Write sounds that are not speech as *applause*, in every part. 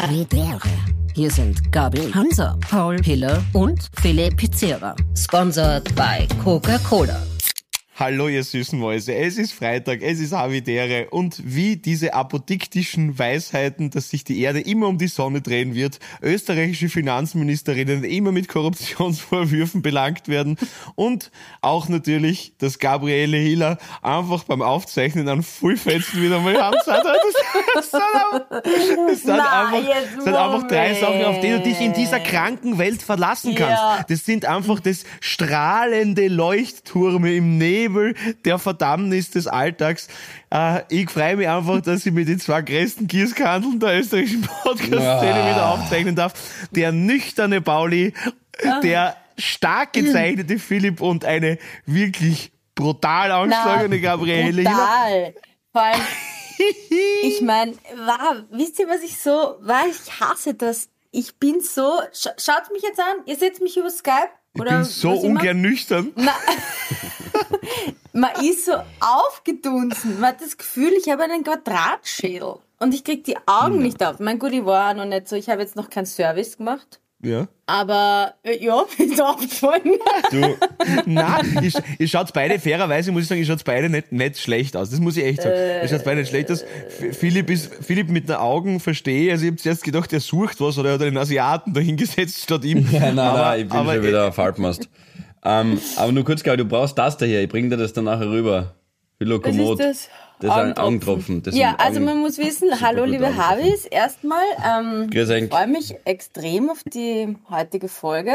Havidere. Hier sind Gabi, Hansa, Paul, Hille und Philipp Pizzera. Sponsored by Coca-Cola. Hallo, ihr süßen Mäuse. Es ist Freitag, es ist Havidere und wie diese apodiktischen Weisheiten, dass sich die Erde immer um die Sonne drehen wird, österreichische Finanzministerinnen immer mit Korruptionsvorwürfen belangt werden und auch natürlich, dass Gabriele Hiller einfach beim Aufzeichnen an Fullfetzen wieder mal haben. Das, *laughs* das, sind einfach, das sind einfach, das sind einfach drei Sachen, auf die du dich in dieser kranken Welt verlassen kannst. Ja. Das sind einfach das strahlende Leuchtturme im Nebel der Verdammnis des Alltags. Äh, ich freue mich einfach, dass ich mit den zwei größten Gießkandeln der österreichischen Podcast-Szene Ah. wieder aufzeichnen darf. Der nüchterne Pauli, der stark gezeichnete Philipp und eine wirklich brutal angeschlagene Gabriele. Total. Vor allem, *laughs* ich meine, wow, wisst ihr, was ich so, war ich hasse das. Ich bin so, scha schaut mich jetzt an, ihr seht mich über Skype. Ich oder bin so ungern nüchtern. Na, *laughs* man ist so aufgedunsen. Man hat das Gefühl, ich habe einen Quadratschädel. Und ich krieg die Augen Hm. nicht auf. Mein gut, ich war noch nicht so, ich habe jetzt noch keinen Service gemacht. Ja. Aber äh, ja, *laughs* ist aufgefallen. Du, nein, ihr, ihr schaut beide, fairerweise muss ich sagen, ihr schaut beide nicht, nicht schlecht aus. Das muss ich echt sagen. ihr schaut beide nicht schlecht aus. Philipp ist, Philipp mit den Augen verstehe. Also ich habe zuerst gedacht, er sucht was oder er hat einen Asiaten dahingesetzt statt ihm. *laughs* Ja, nein, aber, nein, ich bin aber, schon wieder auf Halbmast. Ähm, aber nur kurz, Gabi, du brauchst das da hier. Ich bring dir das dann nachher rüber. Hylokomod. Was ist das? Das sind Augentropfen. Das ja, sind also man muss wissen, hallo liebe Augentropfen. Havis, erstmal, ähm, ich freue mich extrem auf die heutige Folge.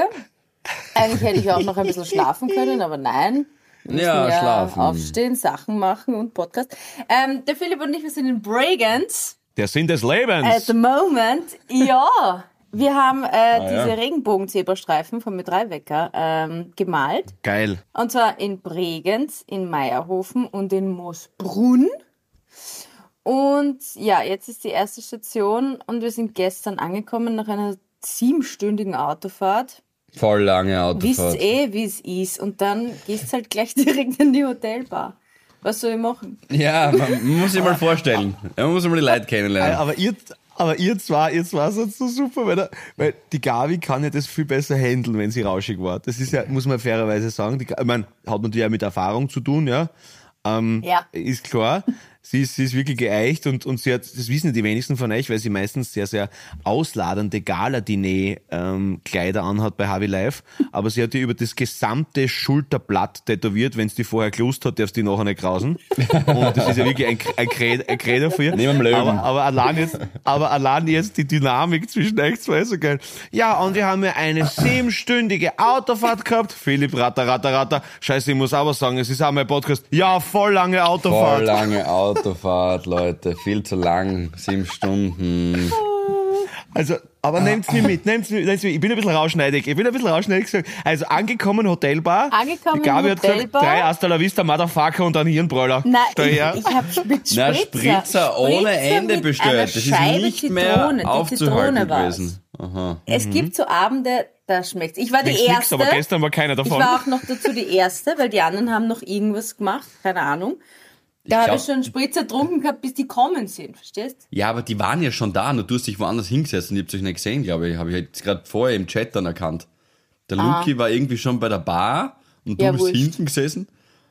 Eigentlich hätte ich auch noch ein bisschen schlafen können, aber nein. Müssen Ja, schlafen. Aufstehen, Sachen machen und Podcast. Ähm, der Philipp und ich, wir sind in Bragans. Der Sinn des Lebens. At the moment, ja. Wir haben äh, diese ja. Regenbogen-Zebrastreifen vom Mit3-Wecker ähm, gemalt. Geil. Und zwar in Bregenz, in Meierhofen und in Moosbrunn. Und ja, jetzt ist die erste Station und wir sind gestern angekommen nach einer siebenstündigen Autofahrt. Voll lange Wisst Autofahrt. eh, wie es ist. Und dann gehst halt gleich *laughs* direkt in die Hotelbar. Was soll ich machen? Ja, man muss sich mal vorstellen. Man muss mal die Leute kennenlernen. Aber ihr, aber ihr zwei, ihr zwei seid so super, weil, der, weil die Gavi kann ja das viel besser handeln, wenn sie rauschig war. Das ist ja, muss man fairerweise sagen. Die, ich meine, hat natürlich auch mit Erfahrung zu tun, ja. Ähm, Ja. Ist klar. Sie ist, sie ist wirklich geeicht und, und sie hat, das wissen die wenigsten von euch, weil sie meistens sehr, sehr ausladende Gala-Diner-Kleider anhat bei Harvey Life. Aber sie hat die über das gesamte Schulterblatt tätowiert. Wenn es die vorher gelust hat, darfst du die nachher nicht krausen. Und das ist ja wirklich ein, ein, Credo, ein Credo für ihr. Neben dem Löwen. Aber, aber allein jetzt, aber allein jetzt die Dynamik zwischen euch zwei ist so geil. Ja, und wir haben ja eine siebenstündige Autofahrt gehabt. Philipp, ratter, ratter, ratter. Scheiße, ich muss aber sagen, es ist auch mein Podcast. Ja, voll lange Autofahrt. Voll lange Autofahrt, Leute. Viel zu lang. Sieben Stunden. Also, aber nehmt's mir mit, nehmt's mir, nehmt's mir. Ich bin ein bisschen rauschneidig. Ich bin ein bisschen rauschneidig gesagt. Also, angekommen, Hotelbar. Angekommen, Die Gabi hat gesagt, Hotelbar. drei Hasta la Vista, Motherfucker und dann Hirnbräuler. Nein, ich, ich habe mit Spritzer. *laughs* Na, Spritzer ohne Ende mit bestellt. einer Das ist nicht mehr Zitrone. Die aufzuhalten gewesen. Aha. Es gibt so Abende, da schmeckt's. Ich war die Nix, nix, erste. aber gestern war keiner ich davon. war auch noch dazu die erste, weil die anderen haben noch irgendwas gemacht, keine Ahnung. Da habe ich schon Spritzer getrunken gehabt, bis die kommen sind, verstehst? Ja, aber die waren ja schon da, nur du hast dich woanders hingesetzt und ich hab's euch nicht gesehen, glaube ich. Habe ich jetzt gerade vorher im Chat dann erkannt. Der Luki war irgendwie schon bei der Bar und du Ah. Ja, bist wurscht. hinten gesessen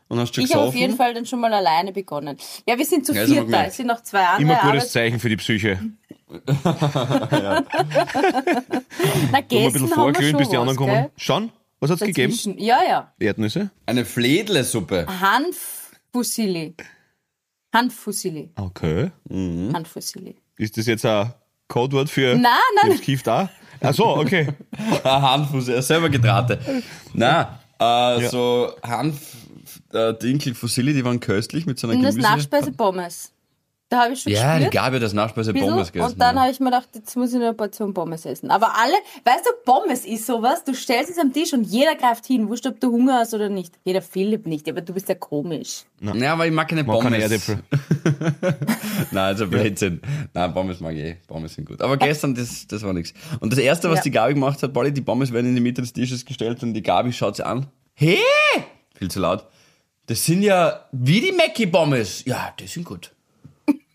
und hast schon Ich habe auf jeden Fall dann schon mal alleine begonnen. Ja, wir sind zu Ja, ich viert da. Es sind noch zwei andere. Immer gutes Arbeits- Zeichen für die Psyche. *laughs* Na, Nur mal ein gestern bisschen schon bis die anderen was, kommen. gell? Schon? Was hat's gegeben? Dazwischen. Ja, ja. Erdnüsse? Eine Fledlesuppe. Hanffusilli. Hanffusilli. Okay. Hanffusilli. Ist das jetzt ein Codewort für Nein, nein, das Kieft auch? Ach so, okay. *laughs* Ah, er selber gedrahte. Na, äh, so Hanf, äh, Dinkel Fusilli, die waren köstlich mit so einer Und das Gemüse. Nachspeise Pommes. Da habe ich schon Ja, die gespürt. Gabi hat das Nachspeise bisschen. Pommes gegessen. und dann ja. habe ich mir gedacht, jetzt muss ich noch eine Portion Pommes essen. Aber alle, weißt du, Pommes ist sowas, du stellst es am Tisch und jeder greift hin, wurscht, ob du Hunger hast oder nicht. Jeder Philipp nicht, aber du bist ja komisch. Ja, aber ich mag keine Mag Pommes. keine Erdäpfel. *laughs* Nein, also Blödsinn. Nein, Pommes mag ich eh. Pommes sind gut. Aber gestern, das, das war nichts. Und das erste, was Ja. die Gabi gemacht hat, Pauli, die Pommes werden in die Mitte des Tisches gestellt und die Gabi schaut sie an. Hey! Viel zu laut. Das sind ja wie die Mackie-Pommes. Ja, die sind gut.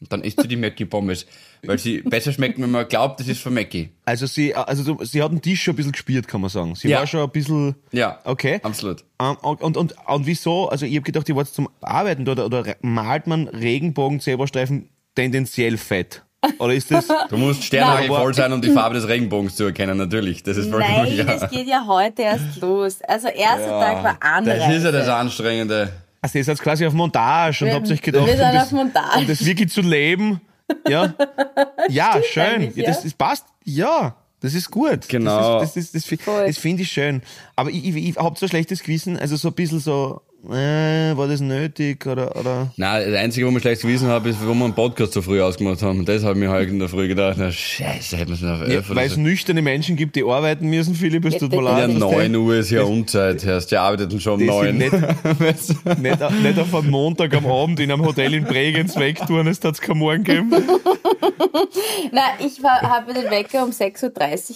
Und dann isst sie die *laughs* Mackie-Pommes. Weil sie besser schmecken, wenn man glaubt, das ist von Mackie. Also sie, also so- sie hat den Tisch schon ein bisschen gespielt, kann man sagen. Sie Ja. war schon ein bisschen. Ja. Okay. Absolut. Ähm, und, und, und, und wieso? Also ich habe gedacht, ihr wart zum Arbeiten dort oder, oder malt man Regenbogen-Zebrastreifen tendenziell fett? Oder ist das? Du musst Sternhagel voll sein, um die Farbe des Regenbogens zu erkennen, natürlich. Das ist vollkommen Nein, *laughs* es geht ja heute erst los. Also erster Tag war Anreise. Das ist ja das Anstrengende. Also ihr seid quasi auf Montage und Wir- habt euch gedacht, wir sind um das, Montage. um das wirklich zu leben. Ja, *laughs* ja schön. Ja, das, das passt. Ja, das ist gut. Genau. Das, ist, das, ist, das, das finde ich schön. Aber ich, ich, ich habe so ein schlechtes Gewissen, also so ein bisschen so, äh, war das nötig oder, oder? Nein, das Einzige, wo wir schlecht gewissen haben, ist, wo wir einen Podcast so früh ausgemacht haben. Und das habe ich mir heute in der Früh gedacht, na scheiße, hätten wir es noch Ja, Weil es so. nüchterne Menschen gibt, die arbeiten müssen, Philipp, es Ja, tut mir Ja, leid. das- 9 Uhr ist ja Unzeit, Herrst. Die arbeiteten schon um Das 9. sind nicht, *laughs* nicht, auf- nicht auf einen Montag am Abend in einem Hotel in Bregenz wegtun, es hat es kein Morgen geben. *laughs* Na, ich habe den Wecker um 6.30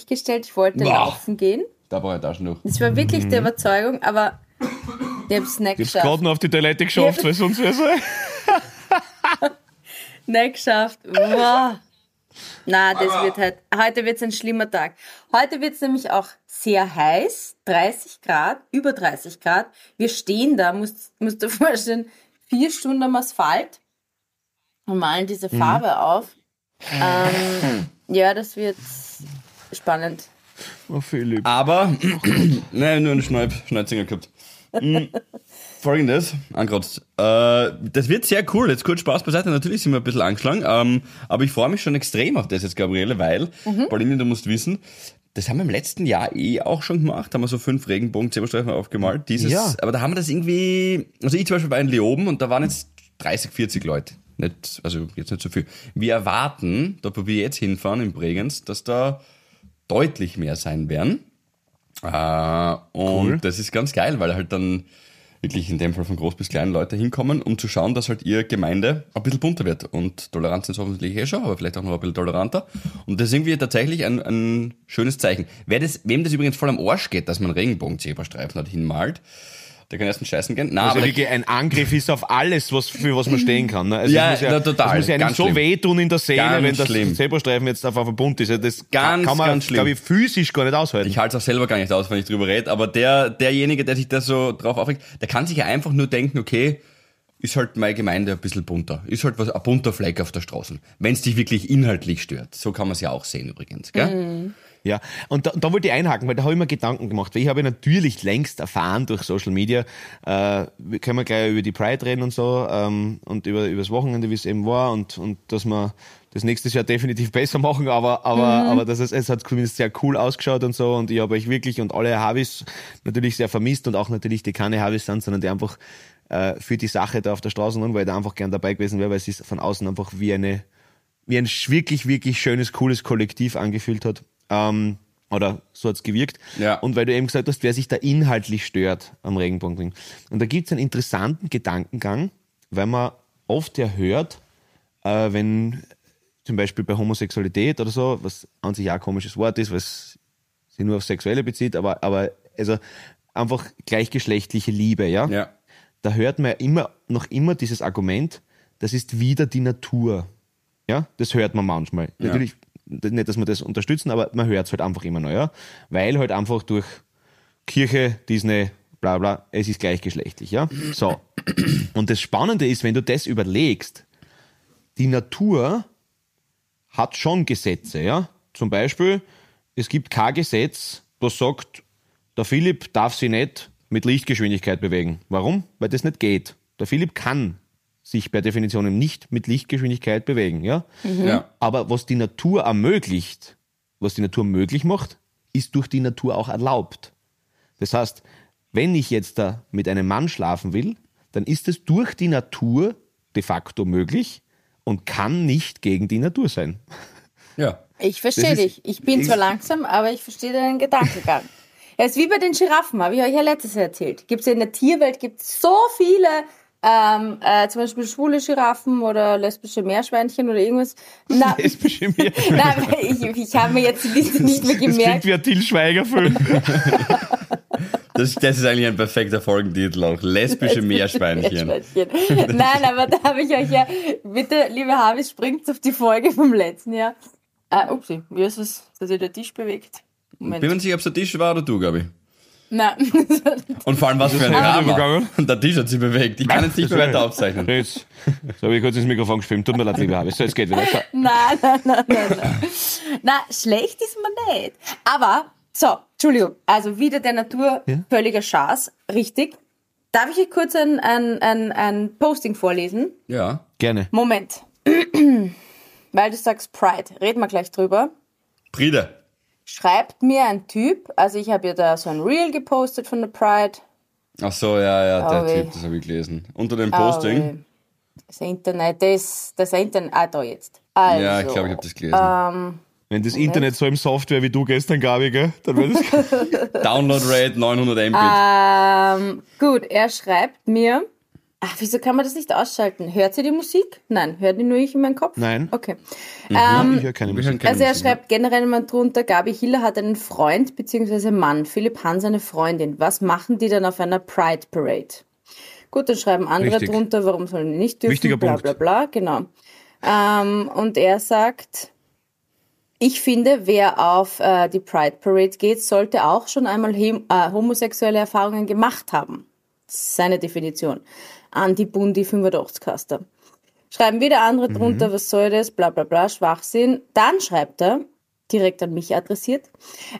Uhr gestellt. Ich wollte Boah. laufen gehen. Da brauche ich Taschentuch. Das war wirklich Mhm. die Überzeugung, aber ich habe es nicht Ich hab's geschafft. gerade noch auf die Toilette geschafft, weil sonst wäre es. Nicht geschafft. Wow. Na, das wird halt, heute wird es ein schlimmer Tag. Heute wird es nämlich auch sehr heiß, 30 Grad, über 30 Grad. Wir stehen da, musst, musst du dir *laughs* vorstellen, vier Stunden am Asphalt und malen diese Farbe auf. Ähm, *laughs* ja, das wird spannend. Oh, Philipp. Aber, *clears throat* nein, nur einen Schneid, Schneidsinger gehabt. Mm, Folgendes, angerotzt. Äh, das wird sehr cool. Jetzt kurz Spaß beiseite. Natürlich sind wir ein bisschen angeschlagen. Ähm, aber ich freue mich schon extrem auf das jetzt, Gabriele, weil, Pauline, du musst wissen, das haben wir im letzten Jahr eh auch schon gemacht. Haben wir so fünf Regenbogen-Zebrastreifen aufgemalt. Dieses, Ja. Aber da haben wir das irgendwie, also ich zum Beispiel war in Leoben und da waren jetzt 30, 40 Leute. Nicht, also jetzt nicht so viel. Wir erwarten, da wo wir jetzt hinfahren in Bregenz, dass da deutlich mehr sein werden. Äh, und Cool. das ist ganz geil, weil halt dann wirklich in dem Fall von groß bis klein Leute hinkommen, um zu schauen, dass halt ihre Gemeinde ein bisschen bunter wird. Und Toleranz ist hoffentlich eh schon, aber vielleicht auch noch ein bisschen toleranter. Und das ist irgendwie tatsächlich ein, ein schönes Zeichen. Wer das, wem das übrigens voll am Arsch geht, dass man Regenbogen-Zebrastreifen hat hinmalt, der kann erst einen Scheißen gehen. Ja aber wirklich ein Angriff ist auf alles, was, für was man stehen kann. Ne? Also Ja, muss na, total. Es muss ja einem Ganz so schlimm. wehtun in der Seele, Ganz wenn das schlimm. Zebrastreifen jetzt auf einem Bund ist. Ja, Das Ganz, kann man, ganz schlimm. glaube ich, physisch gar nicht aushalten. Ich halte es auch selber gar nicht aus, wenn ich drüber rede, aber der, derjenige, der sich da so drauf aufregt, der kann sich ja einfach nur denken, okay, ist halt meine Gemeinde ein bisschen bunter. Ist halt was, ein bunter Fleck auf der Straße. Wenn es dich wirklich inhaltlich stört. So kann man es ja auch sehen übrigens, gell? Ja, und da, da wollte ich einhaken, weil da habe ich mir Gedanken gemacht, weil ich habe natürlich längst erfahren durch Social Media, äh, wir können wir gleich über die Pride reden und so ähm, und über, über das Wochenende, wie es eben war und, und dass wir das nächstes Jahr definitiv besser machen, aber, aber, aber das ist, es hat zumindest sehr cool ausgeschaut und so und ich habe euch wirklich und alle Habis natürlich sehr vermisst und auch natürlich die keine Habis sind, sondern die einfach äh, für die Sache da auf der Straße waren, weil ich da einfach gern dabei gewesen wäre, weil es sich von außen einfach wie eine wie ein wirklich, wirklich schönes, cooles Kollektiv angefühlt hat. Ähm, oder so hat's gewirkt. Ja. Und weil du eben gesagt hast, wer sich da inhaltlich stört am Regenbogenring. Und da gibt's einen interessanten Gedankengang, weil man oft ja hört, äh, wenn zum Beispiel bei Homosexualität oder so, was an sich auch ein komisches Wort ist, was sich nur auf Sexuelle bezieht, aber, aber also einfach gleichgeschlechtliche Liebe, ja? Ja. Da hört man ja immer, noch immer dieses Argument, das ist wieder die Natur. Ja, das hört man manchmal. Natürlich nicht, dass wir das unterstützen, aber man hört es halt einfach immer noch. Weil halt einfach durch Kirche, Disney, bla bla, es ist gleichgeschlechtlich, ja. So. Und das Spannende ist, wenn du das überlegst, die Natur hat schon Gesetze, ja. Zum Beispiel, es gibt kein Gesetz, das sagt, der Philipp darf sich nicht mit Lichtgeschwindigkeit bewegen. Warum? Weil das nicht geht. Der Philipp kann sich per Definition nicht mit Lichtgeschwindigkeit bewegen, ja. Ja. Aber was die Natur ermöglicht, was die Natur möglich macht, ist durch die Natur auch erlaubt. Das heißt, wenn ich jetzt da mit einem Mann schlafen will, dann ist es durch die Natur de facto möglich und kann nicht gegen die Natur sein. Ja. Ich verstehe dich. Ich bin zwar langsam, aber ich verstehe deinen Gedankengang. Es ist wie bei den Giraffen, habe ich euch ja letztes Jahr erzählt. Gibt es in der Tierwelt gibt's so viele, ähm, äh, zum Beispiel schwule Giraffen oder lesbische Meerschweinchen oder irgendwas. Na, *laughs* Lesbische Meer- Nein, ich, ich habe mir jetzt die Liste nicht mehr Das klingt gemerkt. wie ein Till Schweiger-Film. *laughs* Das, das ist eigentlich ein perfekter Folgentitel auch. Lesbische *laughs* Meerschweinchen. Meerschweinchen. Nein, aber da habe ich euch ja, bitte, liebe Harvis, springt auf die Folge vom letzten Jahr. Ah, upsi, wie ist es, dass sich der Tisch bewegt? Moment. Bin mir nicht sicher, ob es der Tisch war oder du, Gabi. Nein. *laughs* Und vor allem, was für ein übergegangen. Und der Tisch hat sich bewegt. Ich kann jetzt nicht mehr weiter aufzeichnen. Jetzt, so habe ich kurz ins Mikrofon geschwimmt. Tut mir leid, liebe Habis. So, jetzt geht wieder. So. nein, nein, nein, nein, nein. Na, schlecht ist man nicht. Aber, so, Entschuldigung, also wieder der Natur Ja? völliger Schaß, richtig. Darf ich hier kurz ein, ein, ein, ein Posting vorlesen? Ja. Gerne. Moment. *clears throat* Weil du sagst Pride, reden wir gleich drüber. Friede. Schreibt mir ein Typ, also ich habe ja da so ein Reel gepostet von der Pride. Ach so, ja, ja, der Oh. Typ, das habe ich gelesen. Unter dem Posting. Das Internet, das, das Internet, ah, da jetzt. Also, ja, ich glaube, ich habe das gelesen. Wenn das Internet so im Software wie du gestern, Gabi, gell, dann wäre das. *laughs* Download Rate 900 Mbit. Ähm, gut, er schreibt mir. Ach, wieso kann man das nicht ausschalten? Hört sie die Musik? Nein, hört die nur ich in meinem Kopf? Nein. Okay. ich höre keine Musik. keine Also er Musik, ne? schreibt generell mal drunter, Gabi Hiller hat einen Freund bzw. Mann, Philipp Hans eine Freundin. Was machen die dann auf einer Pride Parade? Gut, dann schreiben andere Richtig. drunter, warum sollen die nicht dürfen, Wichtiger bla Punkt. bla bla, genau. Ähm, und er sagt, ich finde, wer auf äh, die Pride Parade geht, sollte auch schon einmal äh, homosexuelle Erfahrungen gemacht haben. Das ist seine Definition. Anti-Bundi 85 Kaster. Schreiben wieder andere Mhm. drunter, was soll das, bla bla bla, Schwachsinn. Dann schreibt er, direkt an mich adressiert,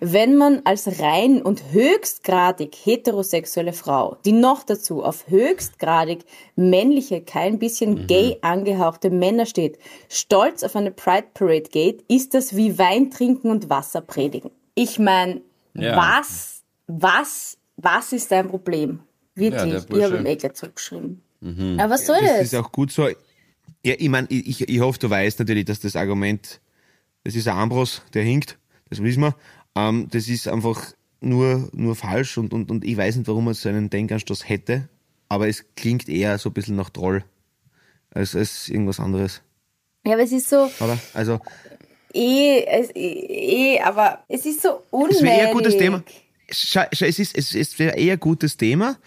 wenn man als rein und höchstgradig heterosexuelle Frau, die noch dazu auf höchstgradig männliche, kein bisschen Mhm. gay angehauchte Männer steht, stolz auf eine Pride Parade geht, ist das wie Wein trinken und Wasser predigen. Ich meine, Ja. was, was, was ist dein Problem? Wirklich, der ich habe ihm eh gleich zurückgeschrieben. Aber was soll Das das? ist auch gut so. Ja, ich meine, ich, ich, hoffe, du weißt natürlich, dass das Argument, das ist ein Ambros, der hinkt, das wissen wir. Ähm, das ist einfach nur, nur falsch und, und, und ich weiß nicht, warum man so einen Denkanstoß hätte, aber es klingt eher so ein bisschen nach Troll als, als irgendwas anderes, Ja, aber es ist so, oder? Also, eh, es, eh, aber es ist so unnötig. es wäre eher ein gutes Thema. Es ist, es, es wäre eher ein gutes Thema,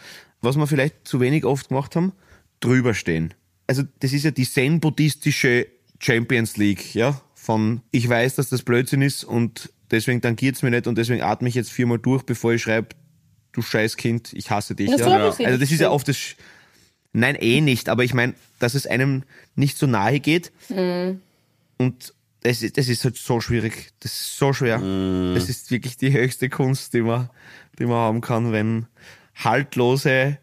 was wir vielleicht zu wenig oft gemacht haben, drüber stehen. Also, das ist ja die zen-buddhistische Champions League, ja, von ich weiß, dass das Blödsinn ist und deswegen tangiert's mir nicht und deswegen atme ich jetzt viermal durch, bevor ich schreibe, du Scheißkind, ich hasse dich. Das ja. Also, das ist ja oft das, Sch- nein, eh nicht, aber ich meine, dass es einem nicht so nahe geht und das ist, das ist halt so schwierig. Das ist so schwer. Das ist wirklich die höchste Kunst, die man, die man haben kann, wenn haltlose,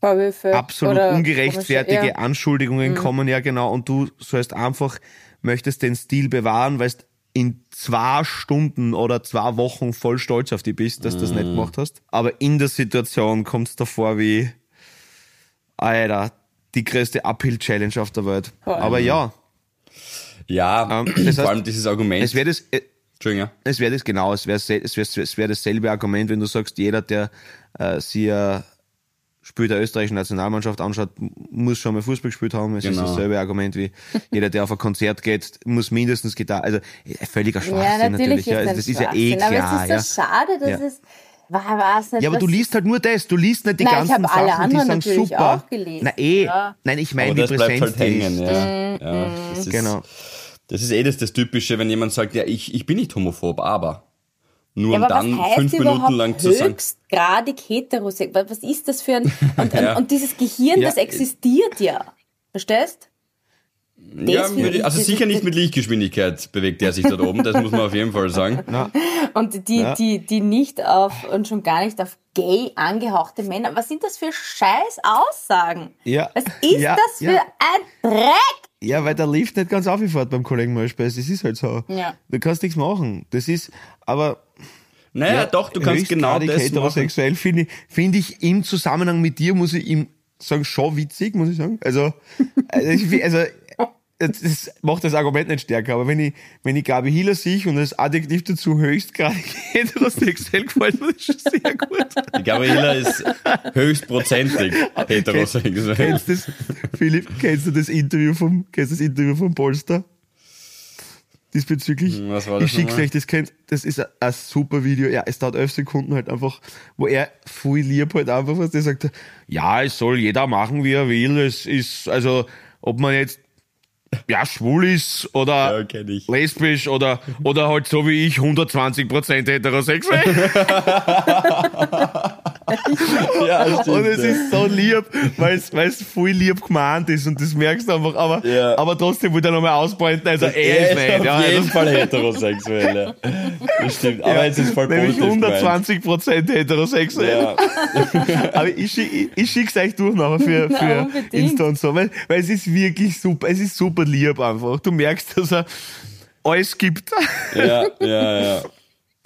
Vorwürfe absolut oder ungerechtfertige komische- ja. Anschuldigungen kommen, ja genau, und du sollst einfach, möchtest den Stil bewahren, weil du in zwei Stunden oder zwei Wochen voll stolz auf dich bist, dass du das nicht gemacht hast. Aber in der Situation kommt es davor wie, Alter, die größte Uphill-Challenge auf der Welt. Aber ja, Ja, Ähm, *clears throat* das vor heißt, allem dieses Argument. es wäre das, äh, Entschuldigung, ja. es wäre das genau, es wäre es wäre es wäre dasselbe Argument, wenn du sagst, jeder, der äh, sich ein Spiel der österreichischen Nationalmannschaft anschaut, muss schon mal Fußball gespielt haben. Es ist Genau. dasselbe Argument wie *laughs* jeder, der auf ein Konzert geht, muss mindestens Gitarre. Also äh, völliger Ja, Schwachsinn natürlich, natürlich. ja. ist Also, das das ist ja eh klar. Aber es ist so ja. schade, dass Ja. es, nicht, ja, aber du liest halt nur das, du liest nicht die Nein, ich ganzen Sachen, die anderen sind natürlich super. auch gelesen. Na eh, Ja. nein, ich meine, das bleibt präsent halt die hängen, ist. ja. ja das ist, Genau. Das ist eh das, das Typische, wenn jemand sagt, ja, ich, ich bin nicht homophob, aber. Nur Ja, um aber dann was heißt fünf Minuten lang zu sagen, höchstgradig heterosexuell? Was ist das für ein... *laughs* Und, Ja. und, dieses Gehirn, Ja. das existiert ja. Verstehst? ja, das würde, ich- also sicher nicht mit Lichtgeschwindigkeit bewegt er sich dort oben, das muss man auf jeden Fall sagen. Und die, Ja. die, die nicht auf, und schon gar nicht auf gay angehauchte Männer. Was sind das für scheiß Aussagen? Ja. Was ist Ja, das für ja. ein Dreck? Ja, weil der Lift nicht ganz aufgefährt beim Kollegen Molspeis. Das ist halt so. Ja. Du kannst nichts machen. Das ist, aber Naja, doch, du kannst genau das machen. heterosexuell finde ich, finde ich im Zusammenhang mit dir, muss ich ihm sagen, schon witzig, muss ich sagen. Also, *laughs* also, ich, find- also das macht das Argument nicht stärker, aber wenn ich, wenn ich Gabi Hiller sehe und das Adjektiv dazu höchstgradig *laughs* heterosexuell gefällt mir das schon sehr gut. Die Gabriela ist höchstprozentig heterosexuell. Kennst du das, Philipp, kennst du das Interview vom, kennst du das Interview vom Polster? diesbezüglich. Hm, was war das ich schick's euch, das kennt, das ist ein, ein super Video. Ja, es dauert elf Sekunden halt einfach, wo er voll lieb halt einfach, was der sagt, ja, es soll jeder machen, wie er will. Es ist, also, ob man jetzt ja, schwul ist oder Ja, lesbisch oder, oder halt so wie ich 120% heterosexuell. *laughs* Ja, *laughs* stimmt, Und es ja. ist so lieb, weil es, weil es voll lieb gemeint ist und das merkst du einfach, aber, Ja. aber trotzdem will er nochmal ausbeuten, also er ist nicht, auf ja, jeden also, Fall heterosexuell, ja. Das stimmt, aber jetzt ist voll nämlich positiv gemeint. 120% heterosexuell. Ja, *laughs* Aber ich, ich, ich schick's euch durch nachher für, Na, für unbedingt. Insta und so, weil, weil es ist wirklich super, es ist super lieb einfach. Du merkst, dass er alles gibt. ja, ja, ja.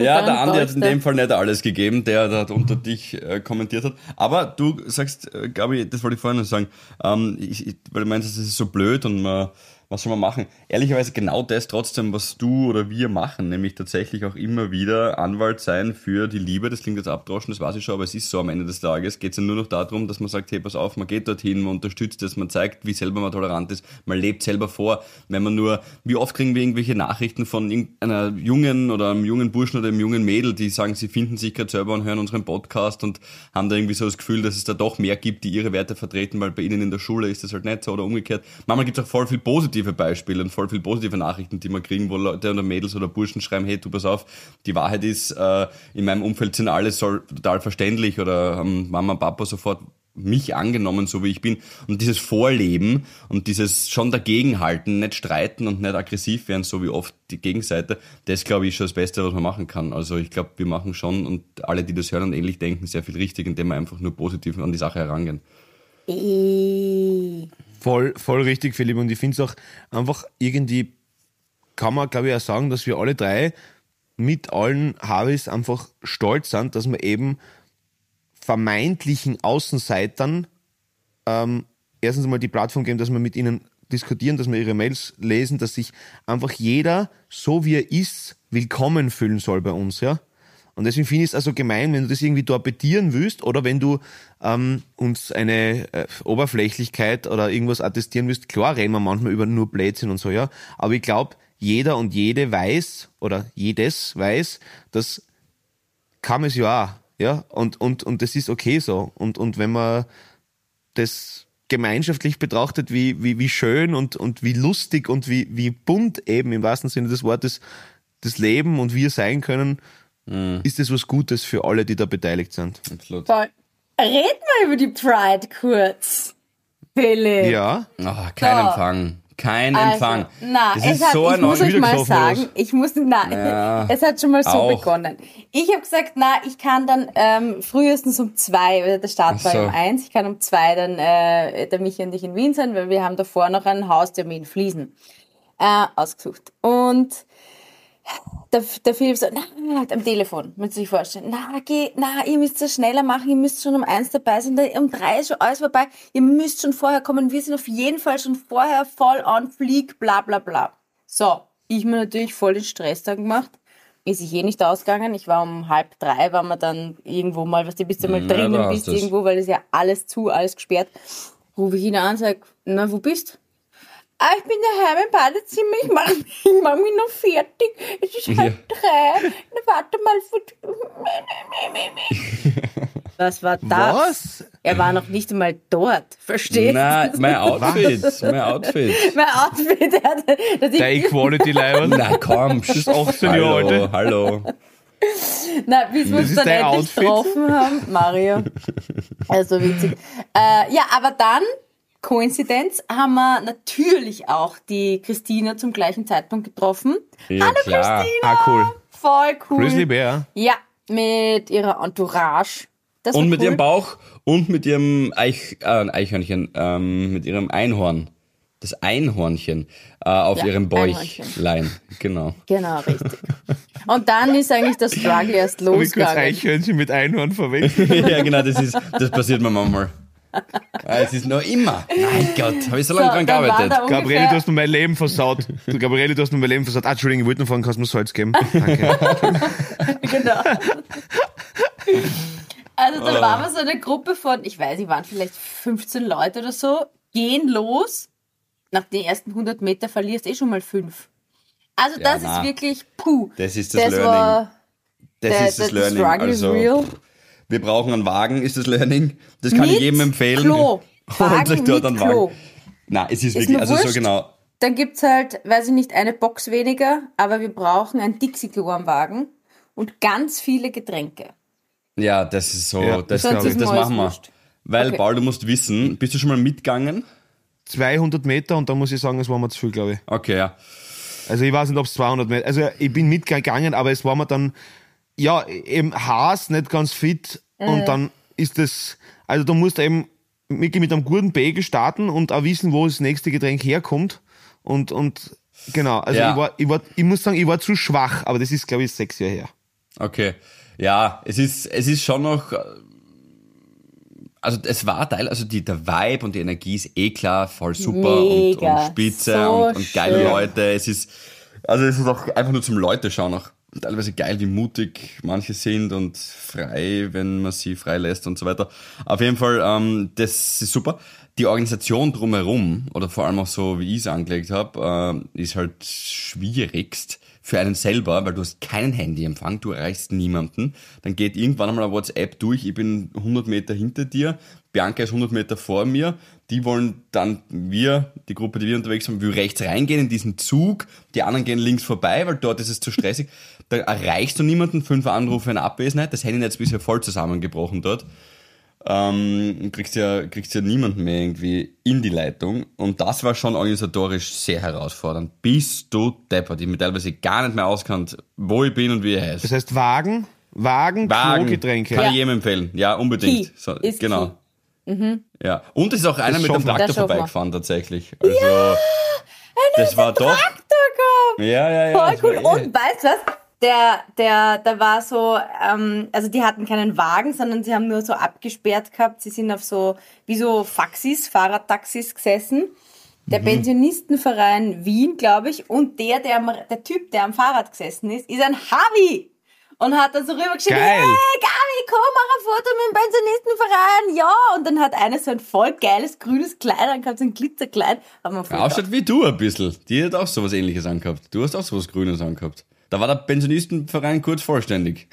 Ja, der Andi hat in dem Fall nicht alles gegeben, der da unter dich äh, kommentiert hat. Aber du sagst, äh, Gabi, das wollte ich vorhin noch sagen, ähm, ich, ich, weil du meinst, das ist so blöd und man, was soll man machen? Ehrlicherweise genau das trotzdem, was du oder wir machen, nämlich tatsächlich auch immer wieder Anwalt sein für die Liebe. Das klingt jetzt abdroschen, das weiß ich schon, aber es ist so am Ende des Tages. Geht es ja nur noch darum, dass man sagt, hey, pass auf, man geht dorthin, man unterstützt es, man zeigt, wie selber man tolerant ist, man lebt selber vor. Wenn man nur, wie oft kriegen wir irgendwelche Nachrichten von irgendeiner jungen oder einem jungen Burschen oder einem jungen Mädel, die sagen, sie finden sich gerade selber und hören unseren Podcast und haben da irgendwie so das Gefühl, dass es da doch mehr gibt, die ihre Werte vertreten, weil bei ihnen in der Schule ist das halt nicht so oder umgekehrt. Manchmal gibt es auch voll viel positive Beispiele und voll viel positive Nachrichten, die man kriegen, wo Leute oder Mädels oder Burschen schreiben, hey, du pass auf, die Wahrheit ist, äh, in meinem Umfeld sind alle total verständlich oder haben Mama, Papa sofort mich angenommen, so wie ich bin. Und dieses Vorleben und dieses schon dagegenhalten, nicht streiten und nicht aggressiv werden, so wie oft die Gegenseite, das glaube ich ist schon das Beste, was man machen kann. Also ich glaube, wir machen schon und alle, die das hören und ähnlich denken, sehr viel richtig, indem wir einfach nur positiv an die Sache herangehen. Voll, voll richtig, Philipp. Und ich finde es auch einfach irgendwie, kann man glaube ich auch sagen, dass wir alle drei mit allen Harveys einfach stolz sind, dass wir eben vermeintlichen Außenseitern ähm, erstens einmal die Plattform geben, dass wir mit ihnen diskutieren, dass wir ihre Mails lesen, dass sich einfach jeder, so wie er ist, willkommen fühlen soll bei uns, ja. Und deswegen finde ich es also gemein, wenn du das irgendwie torpedieren willst oder wenn du ähm, uns eine äh, Oberflächlichkeit oder irgendwas attestieren willst. Klar reden wir manchmal über nur Blödsinn und so, ja. Aber ich glaube, jeder und jede weiß oder jedes weiß, dass kam es ja auch, ja. Und, und, und das ist okay so. Und, und wenn man das gemeinschaftlich betrachtet, wie, wie, wie schön und, und wie lustig und wie, wie bunt eben im wahrsten Sinne des Wortes das Leben und wir sein können, ist das was Gutes für alle, die da beteiligt sind. Absolut. Voll. Red mal über die Pride kurz. Philipp. Ja, Ah, kein So. Empfang. Kein Also, Empfang. Na, das es ist hat, so ich ein muss euch mal sagen, ich muss, na, Ja, *laughs* es hat schon mal so auch. begonnen. Ich habe gesagt, na, ich kann dann ähm, frühestens um zwei, weil der Start Ach war so. um eins, ich kann um zwei dann äh, der Michi und ich in Wien sein, weil wir haben davor noch einen Haustermin Fliesen äh, ausgesucht. Und der, der Philipp so, na, am Telefon, müsst ihr sich vorstellen, na, geh, na, ihr müsst es schneller machen, ihr müsst schon um eins dabei sein, um drei ist schon alles vorbei, ihr müsst schon vorher kommen, wir sind auf jeden Fall schon vorher voll on fleek, bla, bla, bla. So, ich mir natürlich voll den Stress da gemacht, ist sich eh nicht ausgegangen, ich war um halb drei, war man dann irgendwo mal, was du bist du mal Ja, drinnen, bist irgendwo, weil es ja alles zu, alles gesperrt. Rufe ich ihn an, sag, na, wo bist Ah, ich bin daheim im Badezimmer, ich mach, *laughs* ich mach mich noch fertig. Es ist halb drei. Na, warte mal. *laughs* Was war das? was? Er war noch nicht einmal dort. Verstehst Nein, du? mein Outfit. mein *laughs* Outfit. Mein Outfit, der hat, dass Der ich, Equality Level. Na komm, ist 18 Jahre alt, hallo, hallo. na, bis wir uns ist dann dein endlich Outfit? getroffen haben, Mario. Also witzig. Äh, ja, aber dann, Koinzidenz, haben wir natürlich auch die Christina zum gleichen Zeitpunkt getroffen. Ja, Hallo klar. Christina! Ah, cool. Voll cool. Grizzly Bear. Ja, mit ihrer Entourage. Das Und mit cool. ihrem Bauch und mit ihrem Eich, äh, Eichhörnchen, ähm, mit ihrem Einhorn. Das Einhornchen äh, auf Ja, ihrem. Bäuchlein. Genau. Genau, richtig. Und dann ist eigentlich das Struggle erst Habe ich kurz losgegangen. Eichhörnchen mit Einhorn verwechselt. *laughs* ja, genau, das ist, das passiert mir manchmal. Äh, Es ist noch immer. Mein Gott, habe ich so lange So, dran gearbeitet. Gabriele, du hast mir mein Leben versaut. Du, Gabriele, du hast mir mein Leben versaut. Ah, Entschuldigung, ich wollte noch fragen, kannst du mir Salz geben? Danke. *laughs* genau. Also Ah. da waren wir so eine Gruppe von, ich weiß nicht, waren vielleicht 15 Leute oder so, gehen los. Nach den ersten 100 Meter verlierst eh schon mal fünf. Also Ja, das na. ist wirklich puh. Das ist das das Learning. War, Das der, ist das der Learning. Struggle Also, is real. Wir brauchen einen Wagen, ist das Learning. Das kann ich Mit jedem empfehlen. Klo. *laughs* Wagen euch dort mit einen Klo. Wagen. Nein, es ist, Ist wirklich, also so wurscht. genau. Dann gibt's halt, weiß ich nicht, eine Box weniger, aber wir brauchen ein Dixie-Klo am Wagen und ganz viele Getränke. Ja, das ist so, Ja, das, das, ist das machen wir. wurscht. Weil, Okay. Paul, du musst wissen, bist du schon mal mitgegangen? 200 Meter und da muss ich sagen, es war mir zu viel, glaube ich. Okay, ja. Also ich weiß nicht, ob es 200 Meter, also ich bin mitgegangen, aber es war mir dann, ja, eben Haas nicht ganz fit und dann ist das, also du musst eben wirklich mit einem guten Bagel starten und auch wissen, wo das nächste Getränk herkommt und, und genau, also Ja. ich war, ich war, ich muss sagen, ich war zu schwach, aber das ist, glaube ich, sechs Jahre her. Okay. Ja, es ist, es ist schon noch, also es war Teil, also die, der Vibe und die Energie ist eh klar, voll super und, und spitze So und, und geile schön. Leute. Es ist, also es ist auch einfach nur zum Leute schauen auch teilweise geil, wie mutig manche sind und frei, wenn man sie frei lässt und so weiter. Auf jeden Fall, ähm, das ist super. Die Organisation drumherum, oder vor allem auch so, wie ich es angelegt habe, äh, ist halt schwierigst für einen selber, weil du hast keinen Handyempfang, du erreichst niemanden. Dann geht irgendwann einmal ein WhatsApp durch, ich bin 100 Meter hinter dir, Bianca ist 100 Meter vor mir, die wollen dann, wir, die Gruppe, die wir unterwegs sind, wir rechts reingehen in diesen Zug, die anderen gehen links vorbei, weil dort ist es zu stressig. *laughs* Da erreichst du niemanden, fünf Anrufe in Abwesenheit, das Handynetz ist bisher voll zusammengebrochen dort ähm, kriegst ja, kriegst ja niemanden mehr irgendwie in die Leitung. Und das war schon organisatorisch sehr herausfordernd. Bist du deppert. Ich mir teilweise gar nicht mehr auskannt, wo ich bin und wie ich heiße. Das heißt Wagen, Wagen, Wagen Klo-Getränke. kann Ja. ich jedem empfehlen. Ja, unbedingt. Key. So, Ist genau. Ja. Und es ist auch einer mit dem. Traktor vorbeigefahren tatsächlich. Also, das war doch. Traktor gehabt. Ja, ja, ja. Voll cool. eh- Und weißt du was? Der, der, da war so, ähm, also die hatten keinen Wagen, sondern sie haben nur so abgesperrt gehabt. Sie sind auf so, wie so Faxis, Fahrradtaxis gesessen. Der Pensionistenverein Wien, glaube ich, und der, der, der Typ, der am Fahrrad gesessen ist, ist ein Havi. Und hat dann so rübergeschrieben, Geil. hey Gabi, komm, mach ein Foto mit dem Pensionistenverein, ja. Und dann hat einer so ein voll geiles grünes Kleid angehabt, so ein Glitzerkleid. Haben wir Ja, ausschaut wie du ein bisschen. Die hat auch sowas ähnliches angehabt. Du hast auch sowas Grünes angehabt. Da war der Pensionistenverein kurz vollständig.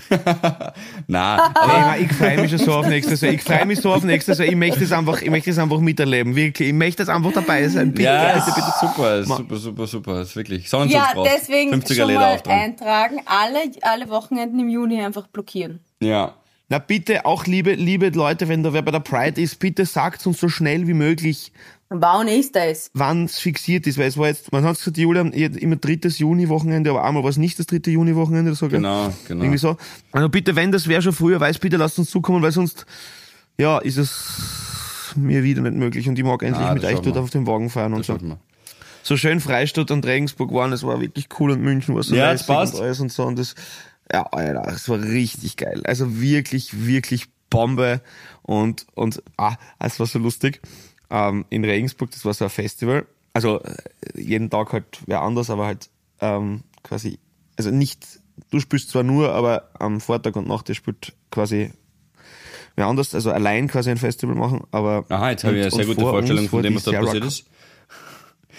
*laughs* Na, aber ich freue mich schon so auf nächstes Jahr. Ich freue mich so auf nächstes Jahr. Ich möchte es einfach, ich möchte es einfach miterleben. Wirklich. Ich möchte es einfach dabei sein. Bitte. ja, bitte, ist bitte. super, ist super, super, super, ist wirklich. Sonnenschutz Ja, deswegen 50er schon mal eintragen, alle, alle Wochenenden im Juni einfach blockieren. Ja. Na bitte, auch liebe, liebe Leute, wenn da wer bei der Pride ist, bitte sagt uns so schnell wie möglich, Wann ist das? wann es fixiert ist, weil es war jetzt, man hat gesagt, Julian, immer drittes Juni-Wochenende, aber einmal war es nicht das dritte Juni-Wochenende, so? Genau, genau. Irgendwie so. Also bitte, wenn das wer schon früher weiß, bitte lasst uns zukommen, weil sonst, ja, ist es mir wieder nicht möglich und ich mag endlich Ah, mit das euch dort wir. auf den Wagen fahren und so. Schaffen wir. So schön Freistadt und Regensburg waren, es war wirklich cool und München war so Ja, das passt. und alles und so und das, ja, Alter, es war richtig geil. Also wirklich, wirklich Bombe und, und, ah, es war so lustig. Ähm, in Regensburg, das war so ein Festival, also äh, jeden Tag halt wer anders, aber halt ähm, quasi, also nicht, du spielst zwar nur, aber am Vortag und Nacht spielt quasi wer anders, also allein quasi ein Festival machen, aber Aha, jetzt habe ich eine sehr gute vor Vorstellung uns von dem, was da passiert ist.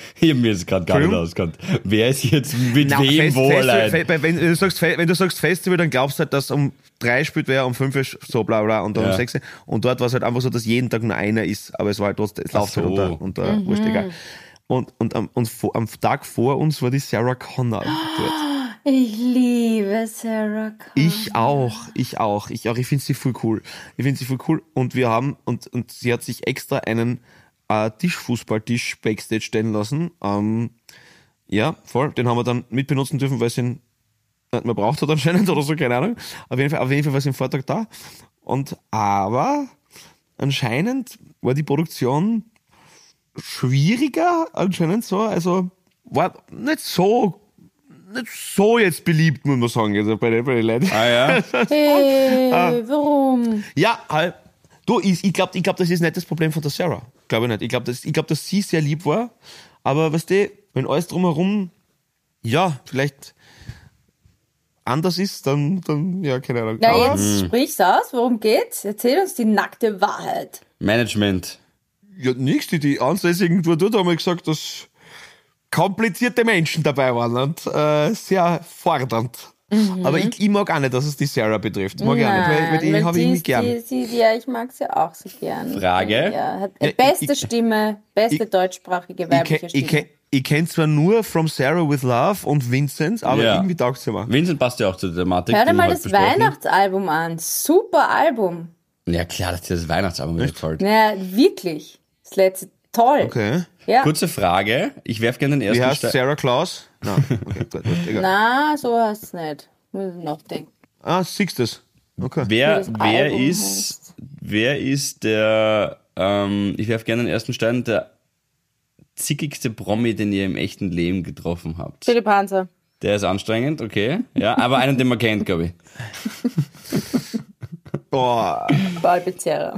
*laughs* Ich habe mir jetzt gerade gar nicht auskannt. Wer ist jetzt mit Na, wem Fest- wo Festival, allein? Fe- wenn, du sagst, wenn du sagst Festival, dann glaubst du halt, dass um drei spielt wer, um fünf ist so bla bla und dann Ja. um sechs. Und dort war es halt einfach so, dass jeden Tag nur einer ist, aber es war halt trotzdem, es läuft so. halt unter, unter wurscht egal. Und, und, am, und vor, am Tag vor uns war die Sarah Connor dort. *gasps* Ich liebe Sarah Connor. Ich auch, ich auch, ich auch. Ich finde sie voll cool. Ich finde sie voll cool. Und wir haben, und, und sie hat sich extra einen äh, Tischfußballtisch Backstage stellen lassen. Ähm, ja, voll. Den haben wir dann mitbenutzen dürfen, weil sie ihn nicht mehr braucht hat anscheinend *laughs* oder so, keine Ahnung. Auf jeden Fall, auf jeden Fall war sie am Vortag da. Und aber anscheinend war die Produktion schwieriger, anscheinend so. Also war nicht so nicht so jetzt beliebt, muss man sagen, also bei den, bei den Leuten. Ah ja? *laughs* Hey, warum? Ja, halt. Du, ich, ich glaube, ich glaub, das ist nicht das Problem von der Sarah. Glaube ich nicht. Ich glaube, dass, ich glaub, dass sie sehr lieb war. Aber weißt du, wenn alles drumherum, ja, vielleicht anders ist, dann, dann ja, keine Ahnung. Na, Aber, jetzt sprich's aus, worum geht's? Erzähl uns die nackte Wahrheit. Management. ja, nichts. Die, die Ansässigen dort dort haben wir gesagt, dass, komplizierte Menschen dabei waren und äh, sehr fordernd. Aber ich, ich mag auch nicht, dass es die Sarah betrifft. Mag ich auch nicht, weil, weil die weil habe ich die gern. Die, die, ja, ich mag sie auch so gern. Frage? Ja, hat Ja, beste ich- Stimme, beste ich- deutschsprachige Ich, weibliche ke- Stimme. ich, ke- ich kenne zwar nur From Sarah with Love und Vincent, aber Ja. irgendwie taugt sie mir. Vincent passt ja auch zur Thematik. Hör dir mal das besprochen. Weihnachtalbum an. Super Album. Ja, klar, dass dir das Weihnachtsalbum gefällt. Ja, wirklich. Das letzte toll. Okay. Ja. Kurze Frage. Ich werfe gerne den Wie ersten heißt Stein. Sarah Claus? Nein, okay, gut, *laughs* gut, egal. Na, so heißt es nicht. Muss ich noch denken. Ah, Sixtes. Okay. Wer, Wie das wer ist, heißt. wer ist der, ähm, ich werfe gerne den ersten Stein, der zickigste Promi, den ihr im echten Leben getroffen habt? Philipp Hanser. Der ist anstrengend, okay. Ja, aber einen, den man kennt, glaube ich. *laughs* Boah, Paul *laughs* Becerra.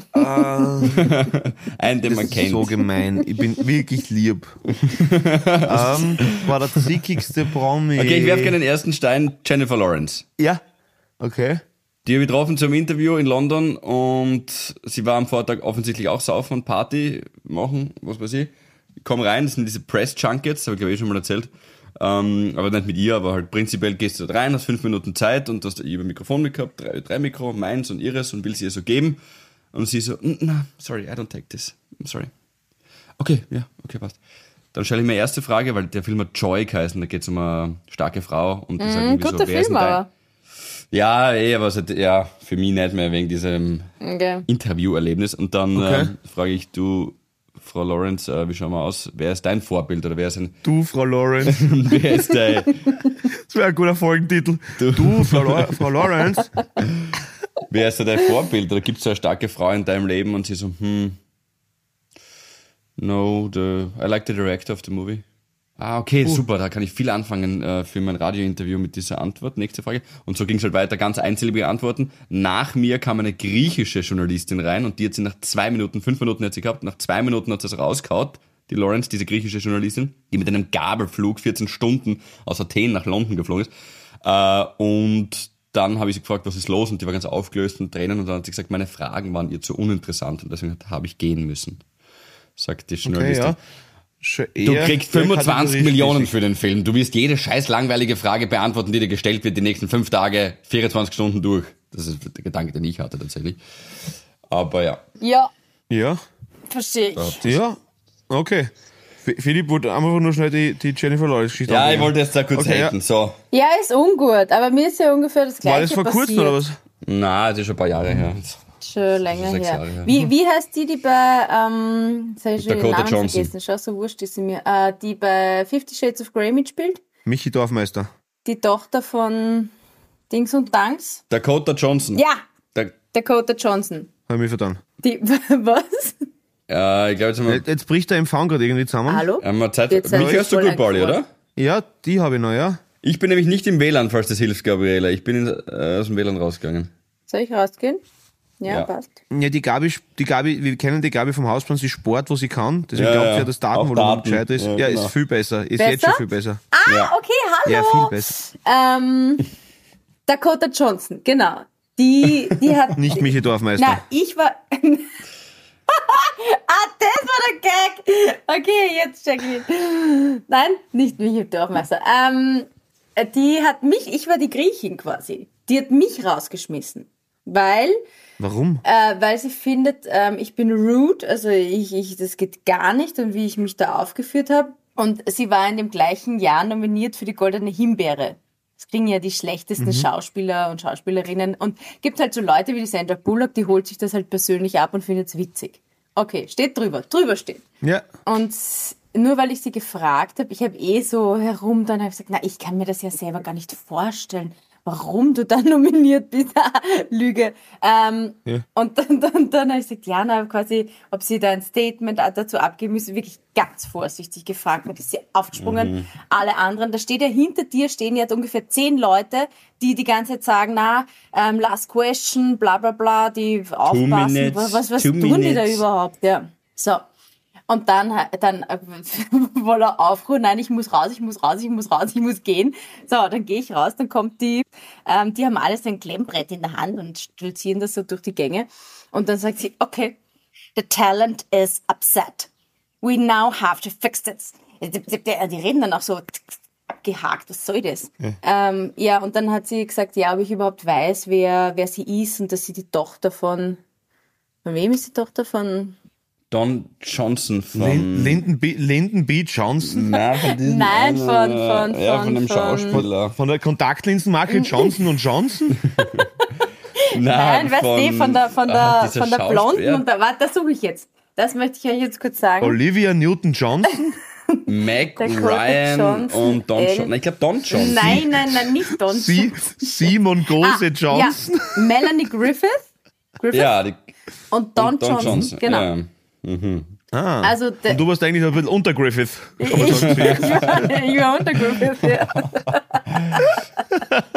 Einen, den man das ist kennt. so gemein. Ich bin wirklich lieb. *laughs* ähm, war der zickigste Promi. Okay, ich werfe gerne den ersten Stein, Jennifer Lawrence. Ja. Okay. Die habe ich getroffen zum Interview in London und sie war am Vortag offensichtlich auch saufen und Party machen, was weiß ich. Ich komme rein, das sind diese Press Junkets, habe ich glaube ich schon mal erzählt. Ähm, aber nicht mit ihr, aber halt prinzipiell gehst du dort rein, hast fünf Minuten Zeit und hast ein Mikrofon mitgehabt, drei, drei Mikro, meins und ihres und will sie ihr so geben. Und sie so, "Mm, na, sorry, I don't take this. I'm sorry. Okay, ja, okay, passt. Dann stelle ich mir erste Frage, weil der Film hat Joy geheißen, da geht es um eine starke Frau und die sagt irgendwie Guter so, wer ist Film denn ja, eh, aber es hat, ja, für mich nicht mehr wegen diesem Okay. Interviewerlebnis. Und dann Okay. ähm, frage ich, du, Frau Lawrence, äh, wie schauen wir aus? Wer ist dein Vorbild oder wer ist, ein, *laughs* Du, Frau Lawrence. *laughs* wer ist dein, Das wäre ein guter Folgentitel. Du, Frau, La Frau Lawrence. wer ist da dein Vorbild? Oder gibt es so eine starke Frau in deinem Leben? Und sie so, hm, no, the, I like the director of the movie. Ah, okay, super, da kann ich viel anfangen äh, für mein Radiointerview mit dieser Antwort. Nächste Frage. Und so ging es halt weiter, ganz einsilbige Antworten. Nach mir kam eine griechische Journalistin rein und die hat sie nach zwei Minuten, fünf Minuten hat sie gehabt, nach zwei Minuten hat sie es rauskaut, die Lawrence, diese griechische Journalistin, die mit einem Gabelflug 14 Stunden aus Athen nach London geflogen ist. Äh, und dann habe ich sie gefragt, was ist los? Und die war ganz aufgelöst und Tränen und dann hat sie gesagt, meine Fragen waren ihr zu uninteressant und deswegen habe ich gehen müssen. Sagt die Okay, Journalistin. ja. Schon Du kriegst der 25 Kategorie Millionen für den Film. Du wirst jede scheiß langweilige Frage beantworten, die dir gestellt wird, die nächsten fünf Tage, 24 Stunden durch. Das ist der Gedanke, den ich hatte tatsächlich. Aber ja. Ja, Ja, verstehe ich. ja. Okay. Philipp wollte einfach nur schnell die, die Jennifer Lawrence-Geschichte Ja, ich anbringen. wollte jetzt da kurz Okay, haten. So. Ja, ist ungut, aber mir ist ja ungefähr das Gleiche War das vor passiert. kurzem oder was? Na, das ist schon ein paar Jahre her. Schon länger her. Jahre her. Wie, wie heißt die, die bei, ähm, schon den Dakota Namen Johnson. vergessen, schau, so wurscht ist sie mir, äh, die bei Fifty Shades of Grey mitspielt? Michi Dorfmeister. Die Tochter von Dings und Danks? Dakota Johnson. Ja, Da, Dakota Johnson. Hab *laughs* ich mich vertan. Die, was? äh, ich glaube, jetzt haben wir, Jetzt, jetzt bricht der Empfang gerade irgendwie zusammen. Hallo? wir Zeit. Mich hörst du gut, Pauli, oder? Ja, die habe ich noch, ja. Ich bin nämlich nicht im WLAN, falls das hilft, Gabriela. Ich bin in, äh, aus dem WLAN rausgegangen. Soll ich rausgehen? Ja, Ja. passt. Ja, die Gabi, die Gabi, wir kennen die Gabi vom Hausplan, sie sport, wo sie kann. Deswegen Ja, glaubt ja. sie ja, dass Datenvolumen Daten. gescheit ist. Ja, Ja, genau. ist viel besser. Ist Besser? jetzt schon viel besser. Ah, Ja. okay, hallo. Ja, viel besser. Ähm, *laughs* Dakota Johnson, genau. Die, die hat. *laughs* Nicht Michi Dorfmeister. Na, ich war. *laughs* ah, das war der Gag. Okay, jetzt check ich. Nein, nicht Michi Dorfmeister. Ähm, die hat mich, ich war die Griechin quasi. Die hat mich rausgeschmissen. Weil, Warum? äh, weil sie findet, ähm, ich bin rude, also ich, ich, das geht gar nicht und wie ich mich da aufgeführt habe. Und sie war in dem gleichen Jahr nominiert für die Goldene Himbeere. Das kriegen ja die schlechtesten Schauspieler und Schauspielerinnen. Und gibt halt so Leute wie die Sandra Bullock, die holt sich das halt persönlich ab und findet es witzig. Okay, steht drüber, drüber steht. Ja. Und nur weil ich sie gefragt habe, ich habe eh so herum, dann habe ich gesagt, na, ich kann mir das ja selber gar nicht vorstellen, warum du da *laughs* nominiert bist. *laughs* Lüge. Ähm, Ja. Und dann, dann, dann habe ich gesagt, ja, na, quasi, ob sie da ein Statement dazu abgeben müssen, wirklich ganz vorsichtig gefragt. Und ist sie aufgesprungen. Alle anderen, da steht ja hinter dir, stehen jetzt ungefähr zehn Leute, die die ganze Zeit sagen, na, ähm, last question, bla bla bla, die aufpassen. minutes, was was, tun die da minutes. überhaupt? Ja. So. Und dann, dann äh, *laughs* voller Aufruhr, nein, ich muss raus, ich muss raus, ich muss raus, ich muss gehen. So, dann gehe ich raus, dann kommt die, ähm, die haben alles ein Klemmbrett in der Hand und stolzieren das so durch die Gänge. Und dann sagt sie, okay, the talent is upset. We now have to fix this. Die reden dann auch so gehakt, was soll das? Ja. Ähm, ja, und dann hat sie gesagt, ja, ob ich überhaupt weiß, wer, wer sie ist und dass sie die Tochter von, von wem ist die Tochter von? Don Johnson von. Lin- Lyndon B. Lyndon B. Johnson. Nein, von diesem *laughs* Nein, von- einen, von- ja, von- von dem von- Schauspieler. Von der Kontaktlinsenmarke *laughs* Johnson und Johnson. *laughs* Nein, weißt du, von der, von der, ah, von der. Blonden und der, warte, das suche ich jetzt. Das möchte ich euch jetzt kurz sagen. Olivia Newton-Johnson. Meg Dakota Ryan Johnson, und Don Johnson. Nein, Ich glaube Don Johnson. Nein, nein, nein, nicht Don Sie, Simon Gose Johnson. Ah, Ja, Melanie Griffith. Griffith Ja, die, und Don, Don Johnson. Johnson. Genau. Ja. Ah. Also Und du warst eigentlich ein bisschen unter Griffith. ich, *laughs* ich, war, ich war unter Griffith, ja.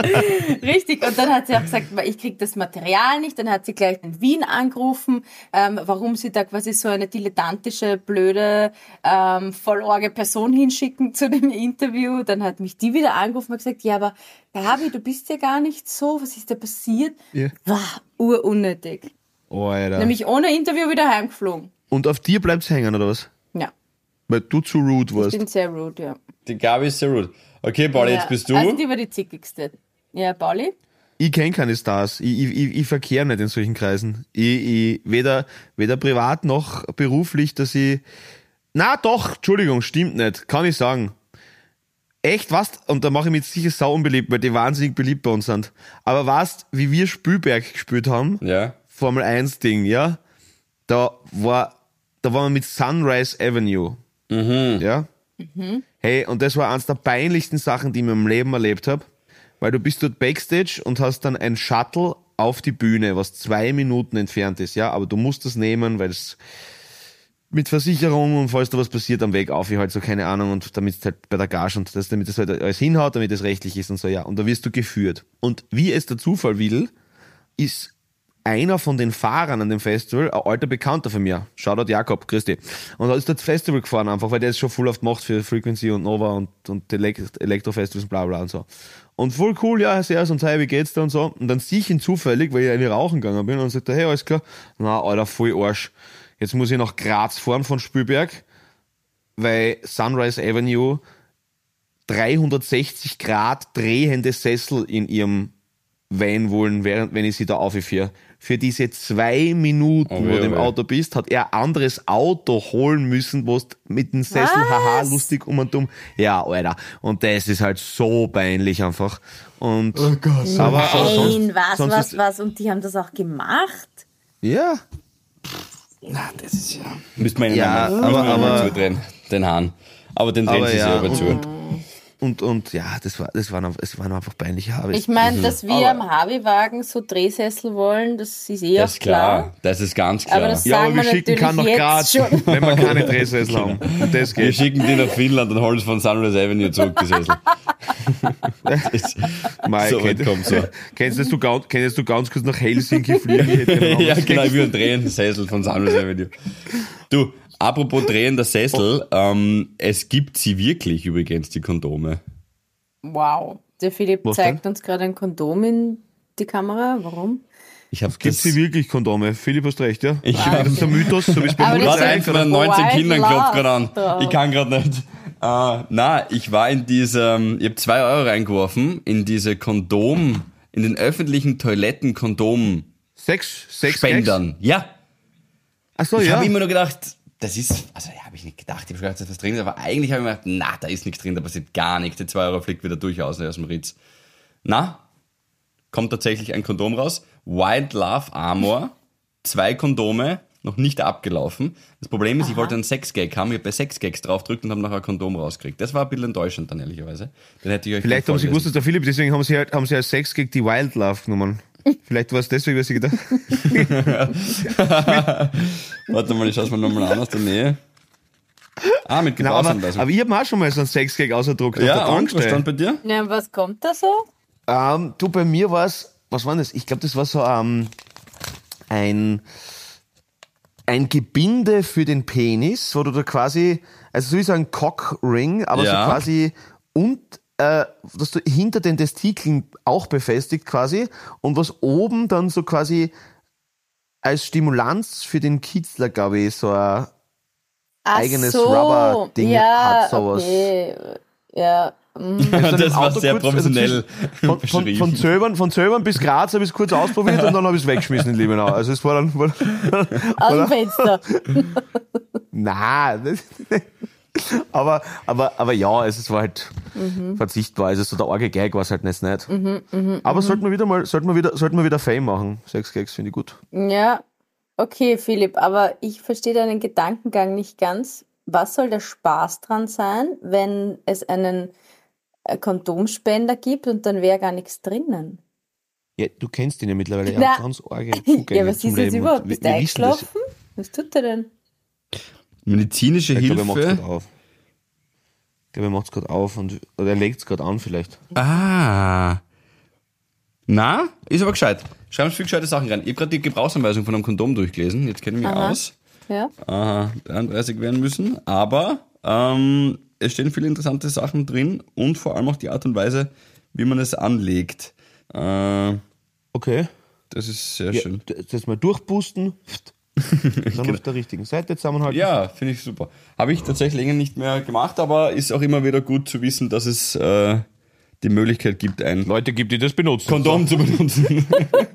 *laughs* Richtig, und dann hat sie auch gesagt, ich krieg das Material nicht. Dann hat sie gleich in Wien angerufen, ähm, warum sie da quasi so eine dilettantische, blöde, ähm, vollorge Person hinschicken zu dem Interview. Dann hat mich die wieder angerufen und gesagt, ja, aber Gabi, du bist ja gar nicht so, was ist da passiert? Ja. War urunnötig. Oh, Alter. Nämlich ohne Interview wieder heimgeflogen. Und auf dir bleibt's hängen, oder was? Ja, Weil du zu rude ich warst. bin sehr rude, ja. die Gabi ist sehr rude. Okay, Pauli, ja. jetzt bist du. Also die war die zickigste. Ja, Pauli? Ich kenne keine Stars. Ich, ich, ich, ich verkehre nicht in solchen Kreisen. Ich, ich, weder, weder privat noch beruflich, dass ich. Na doch, Entschuldigung, stimmt nicht. Kann ich sagen. Echt, was? Und da mache ich mich sicher sau unbeliebt, weil die wahnsinnig beliebt bei uns sind. Aber weißt, wie wir Spielberg gespielt haben, ja. Formel 1 Ding, ja? Da war, da waren wir mit Sunrise Avenue. Ja? Hey, und das war eines der peinlichsten Sachen, die ich in meinem Leben erlebt habe. Weil du bist dort Backstage und hast dann ein Shuttle auf die Bühne, was zwei Minuten entfernt ist, ja? Aber du musst das nehmen, weil es mit Versicherung und falls da was passiert am Weg auf, ich halt so keine Ahnung und damit es halt bei der Gage und das, damit das halt alles hinhaut, damit es rechtlich ist und so, ja. Und da wirst du geführt. Und wie es der Zufall will, ist einer von den Fahrern an dem Festival, ein alter Bekannter von mir, Shoutout Jakob, Christi. Und er ist dort Festival gefahren einfach, weil der ist schon voll oft gemacht für Frequency und Nova und, und Elekt- Elektrofestivals und bla bla und so. Und voll cool, ja, sehr, und hey, wie geht's da und so. Und dann sehe ich ihn zufällig, weil ich eine rauchen gegangen bin und sagt er, hey, alles klar. Na, Alter, voll Arsch. Jetzt muss ich nach Graz fahren von Spielberg, weil Sunrise Avenue 360 Grad drehende Sessel in ihrem Van wollen, während, wenn ich sie da aufführe. Für diese zwei Minuten, Oh, wo weh, du im oh. Auto bist, hat er ein anderes Auto holen müssen, wo du mit dem Sessel, Was? haha, lustig um und um. Ja, Alter. Und das ist halt so peinlich einfach. Und, oh Gott. Aber, aber sonst, Nein, was, sonst was, was? Und die haben das auch gemacht? Ja. Na, das ist ja. Müsste man ihnen Ja, einmal- aber- aber- zudrehen, den Hahn. Aber den drehen Aber sie ja, selber zu. und- Und, und ja, das war, das waren, einfach- es waren einfach peinliche Haare. Ich meine, dass wir am Harvey-Wagen so Drehsessel wollen, das ist eh Das auch klar. Das ist ganz klar. Aber das ja, aber wir wir schicken kann nach Graz, *laughs* wenn wir keine Drehsessel haben. Das wir geht. schicken die nach Finnland und holen es von Sunrise Avenue zurück, die Sessel. *laughs* Das ist- Mei, so weit kommt's so. *laughs* Kennst du, ganz, kennst du ganz kurz nach Helsinki fliegen? Ja, genau, wie ein drehender Sessel von Sunrise Avenue. Du, apropos drehender Sessel, ähm, es gibt sie wirklich übrigens, die Kondome. Wow. Der Philipp Was zeigt uns gerade ein Kondom in die Kamera. Warum? Ich habe Gibt sie wirklich Kondome? Philipp, hast recht, ja? Ich das ist ein Mythos, so wie es bei Mutter Warte, sind eins sein von den kann. 19 White Kindern klopft gerade an. Ich kann gerade nicht. Äh, na, ich war in diesem, ich habe zwei Euro reingeworfen in diese Kondom, in den öffentlichen Toiletten Kondom Sex, Sex, Gags? Spendern. Ja. Ach so, Ich ja. habe immer nur gedacht, das ist, also ja, habe ich nicht gedacht, ich habe gedacht, da ist was drin, ist, aber eigentlich habe ich mir gedacht, na, da ist nichts drin, da passiert gar nichts. Die 2 Euro fliegt wieder durchaus aus dem Ritz. Na, kommt tatsächlich ein Kondom raus. Wild Love Armor, zwei Kondome, noch nicht abgelaufen. Das Problem ist, ich wollte einen Sexgag haben, ich habe bei Sexgags draufgedrückt und habe nachher ein Kondom rausgekriegt. Das war ein bisschen enttäuschend dann, ehrlicherweise. Dann hätte ich euch Vielleicht haben sie gewusst, dass der Philipp, deswegen haben sie halt, haben sie als Sex gegen die Wildlove genommen. Vielleicht war es deswegen, was ich gedacht *laughs* Warte mal, ich schaue es mir nochmal an aus der Nähe. Ah, mit Genau, aber, Gebrauchsanweisung. aber ich habe mir auch schon mal so einen Sexgag ausgedruckt. ja, und, was stand bei dir? Ja, was kommt da so? Ähm, du, bei mir war es, was war das? Ich glaube, das war so ähm, ein, ein Gebinde für den Penis, wo du da quasi, also so wie so ein Cockring, aber Ja. so quasi und äh, dass du hinter den Testikeln auch befestigt quasi und was oben dann so quasi als Stimulanz für den Kitzler, glaube ich, so ein Ach eigenes so. Rubber-Ding ja, hat sowas. Okay. Ja, dann das war sehr kurz- also professionell Von, von, beschrieben. von, Zöbern, von Zöbern bis Graz habe ich es kurz ausprobiert und dann habe ich es weggeschmissen in Liebenau. Also es war dann... War, aus dem Fenster. *laughs* das, *laughs* aber, aber, aber ja, es war halt verzichtbar. Also so der arge Gag war es halt nicht. nicht. aber sollten wir wieder mal, sollten wir wieder, sollten wir wieder Fame machen. Sechs Gags finde ich gut. Ja, okay, Philipp, aber ich verstehe deinen Gedankengang nicht ganz. Was soll der Spaß dran sein, wenn es einen äh, Kondomspender gibt und dann wäre gar nichts drinnen? Ja, du kennst ihn ja mittlerweile. Er hat ganz arge *laughs* Zugänge ja, was ist jetzt überhaupt? Bist du eingeschlafen? Was tut er denn? Medizinische Ich glaube, er macht es Hilfe. gerade auf. Ich glaube, er macht es gerade auf und oder er legt es gerade an vielleicht. Ah. Na, ist aber gescheit. Schreiben Sie viel gescheite Sachen rein. Ich habe gerade die Gebrauchsanweisung von einem Kondom durchgelesen. Jetzt kenne ich mich Aha. aus. Ja? Aha, 33 werden müssen. Aber ähm, es stehen viele interessante Sachen drin und vor allem auch die Art und Weise, wie man es anlegt. Äh, Okay. das ist sehr Ja, schön. das mal durchpusten. *laughs* Dann auf der richtigen Seite zusammenhalten. Ja, finde ich super. Habe ich tatsächlich länger nicht mehr gemacht, aber ist auch immer wieder gut zu wissen, dass es äh, die Möglichkeit gibt, ein Leute gibt, die das benutzen. Kondom zu benutzen.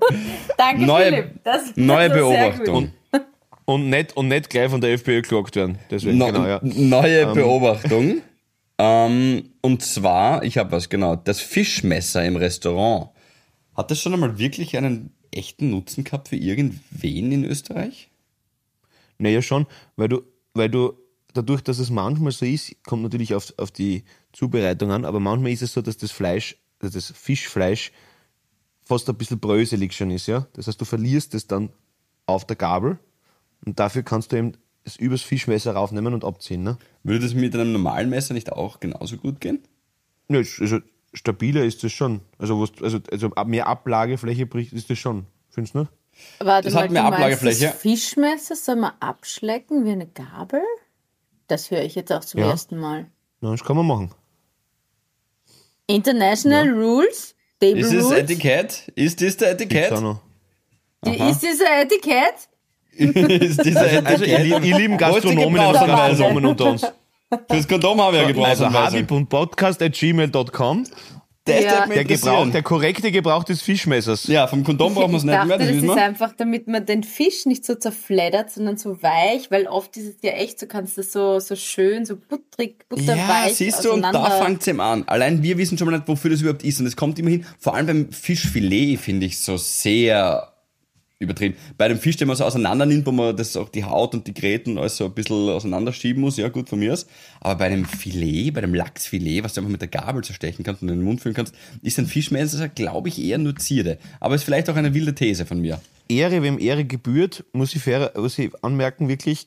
*laughs* Danke, Neue- Philipp. Das, das Neue sehr Beobachtung. Und nicht, und nicht gleich von der FPÖ geklagt werden. Deswegen, No, genau, ja. Neue Beobachtung. Ähm, und zwar, ich habe was, genau, das Fischmesser im Restaurant. Hat das schon einmal wirklich einen echten Nutzen gehabt für irgendwen in Österreich? Naja, schon, weil du, weil du, dadurch, dass es manchmal so ist, kommt natürlich auf, auf die Zubereitung an, aber manchmal ist es so, dass das Fleisch, dass das Fischfleisch fast ein bisschen bröselig schon ist, ja. Das heißt, du verlierst es dann auf der Gabel und dafür kannst du eben es übers Fischmesser raufnehmen und abziehen, ne? Würde das mit einem normalen Messer nicht auch genauso gut gehen? Ja, also stabiler ist das schon. Also, was, also, also mehr Ablagefläche bricht, ist das schon. Findest du nicht? Warte Das mal, hat mehr du meinst, Ablagefläche. Das Fischmesser soll man abschlecken wie eine Gabel? Das höre ich jetzt auch zum Ja. ersten Mal. Na, das kann man machen. International Rules? Table Ist Rules? Etikett? Ist das der Etikett? ist dieses Etikett? *laughs* ist dieser Etikett? Also, ihr, lieb- ihr lieben Gastronomen und? Gastronomen unter uns. Fürs Kondom habe ich ja Also Gebrauchsanweisung. habib.podcast.gmail.com Das Ja. der, Gebrauch, der korrekte Gebrauch des Fischmessers. Ja, vom Kondom brauchen wir es Ich nicht dachte, mehr, das das ist wir. einfach, damit man den Fisch nicht so zerfleddert, sondern so weich, weil oft ist es ja echt, so kannst du das so, so schön, so butterig, Ja, butterweich siehst du, und da fängt es eben an. Allein wir wissen schon mal nicht, wofür das überhaupt ist. Und es kommt immerhin, vor allem beim Fischfilet finde ich so sehr übertrieben. Bei dem Fisch, den man so auseinander nimmt, wo man das auch die Haut und die Gräten alles so ein bisschen auseinanderschieben muss, ja gut von mir aus. Aber bei dem Filet, bei dem Lachsfilet, was du einfach mit der Gabel zerstechen kannst und in den Mund füllen kannst, ist ein Fischmesser, glaube ich, eher nur Zierde. Aber ist vielleicht auch eine wilde These von mir. Ehre, wem Ehre gebührt, muss ich, fair, muss ich anmerken, wirklich,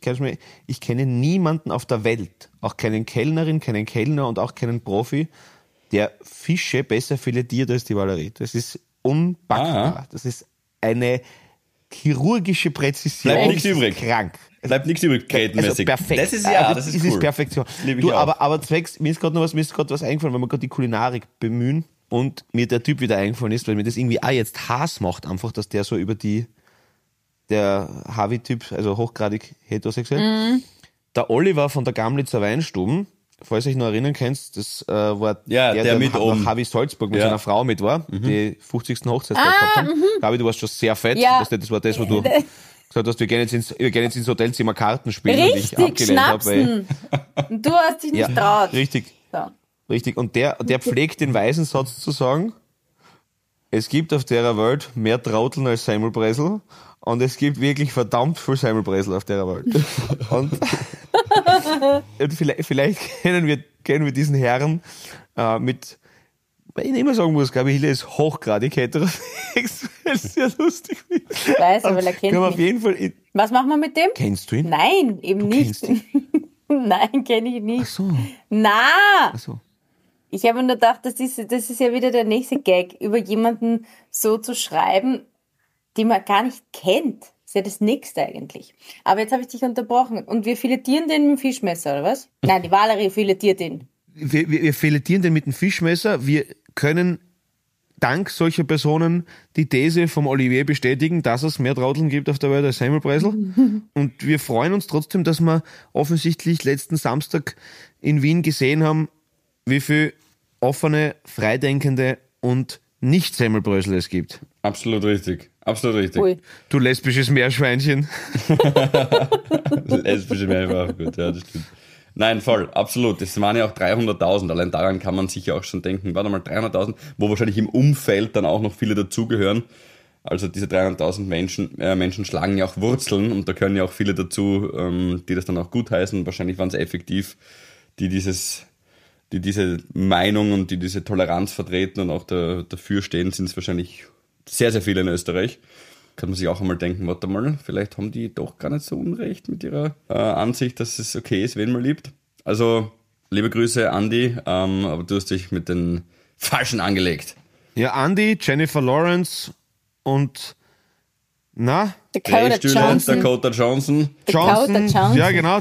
ich kenne niemanden auf der Welt, auch keinen Kellnerin, keinen Kellner und auch keinen Profi, der Fische besser filetiert als die Valerie. Das ist unpackbar. Ah. Das ist eine chirurgische Präzision. Bleibt nichts Das ist übrig. Krank. Bleibt nichts übrig, Also grätenmäßig. perfekt. Das ist ja, Also das ist es cool. ist Perfektion. Du, aber, aber zwecks, mir ist gerade noch was, mir ist gerade was eingefallen, weil wir gerade die Kulinarik bemühen und mir der Typ wieder eingefallen ist, weil mir das irgendwie auch jetzt Hass macht, einfach, dass der so über die, der Harvey-Typ, also hochgradig heterosexuell, Mhm. der Oliver von der Gamlitzer Weinstuben, falls euch noch erinnern könnt, das äh, war Ja, der mit nach oben. Harvey Salzburg mit Ja. seiner Frau mit war, die 50. Hochzeitstag gehabt haben. Gabi, du warst schon sehr fett. Ah, mhm. Ja. Das, das war das, wo du *laughs* gesagt hast, wir gehen jetzt ins, wir gehen jetzt ins Hotelzimmer Karten spielen und ich Richtig, abgelehnt habe. Und du hast dich nicht Ja, traut. richtig, So. richtig. Und der, der pflegt den weisen Satz zu sagen, es gibt auf der Welt mehr Trauteln als Semmelbresel und es gibt wirklich verdammt viel Semmelbresel auf der Welt. *laughs* Und, *laughs* und vielleicht, vielleicht kennen wir, kennen wir diesen Herrn äh, mit, weil ich immer sagen muss, Gabi Hille ist hochgradig heterosexuell, *laughs* sehr lustig. Ich weiß, aber er kennt auf jeden Fall, in- Was machen wir mit dem? kennst du ihn? Nein, eben nicht. kennst ihn? Nein, kenne ich nicht. Ach so, Na, ach so. ich habe nur gedacht, das ist, das ist ja wieder der nächste Gag, über jemanden so zu schreiben, den man gar nicht kennt. ist ja das nächste eigentlich. Aber jetzt habe ich dich unterbrochen. Und wir filetieren den mit dem Fischmesser, oder was? *laughs* Nein, die Valerie filetiert den. wir, wir, wir filetieren den mit dem Fischmesser. Wir können dank solcher Personen die These vom Olivier bestätigen, dass es mehr Trauteln gibt auf der Welt als Semmelbreisel. *laughs* Und wir freuen uns trotzdem, dass wir offensichtlich letzten Samstag in Wien gesehen haben, wie viel offene, freidenkende und nicht Semmelbrösel es gibt. Absolut richtig. Absolut richtig. Ui. Du lesbisches Meerschweinchen. *laughs* Lesbische auch gut, ja, das stimmt. Nein, voll, absolut. Das waren ja auch 300.000. Allein daran kann man sich ja auch schon denken, warte mal, 300.000, wo wahrscheinlich im Umfeld dann auch noch viele dazugehören. Also diese 300.000 Menschen, äh, Menschen schlagen ja auch Wurzeln und da gehören ja auch viele dazu, ähm, die das dann auch gutheißen. Wahrscheinlich waren es effektiv, die dieses, die diese Meinung und die diese Toleranz vertreten und auch da, dafür stehen, sind es wahrscheinlich sehr, sehr viele in Österreich. Kann man sich auch einmal denken, warte mal, vielleicht haben die doch gar nicht so unrecht mit ihrer äh, Ansicht, dass es okay ist, wen man liebt. Also, liebe Grüße, Andi, ähm, aber du hast dich mit den Falschen angelegt. Ja, Andy, Jennifer Lawrence und na, Dakota Johnson. Dakota Johnson. Dakota Johnson. Johnson. Ja, genau.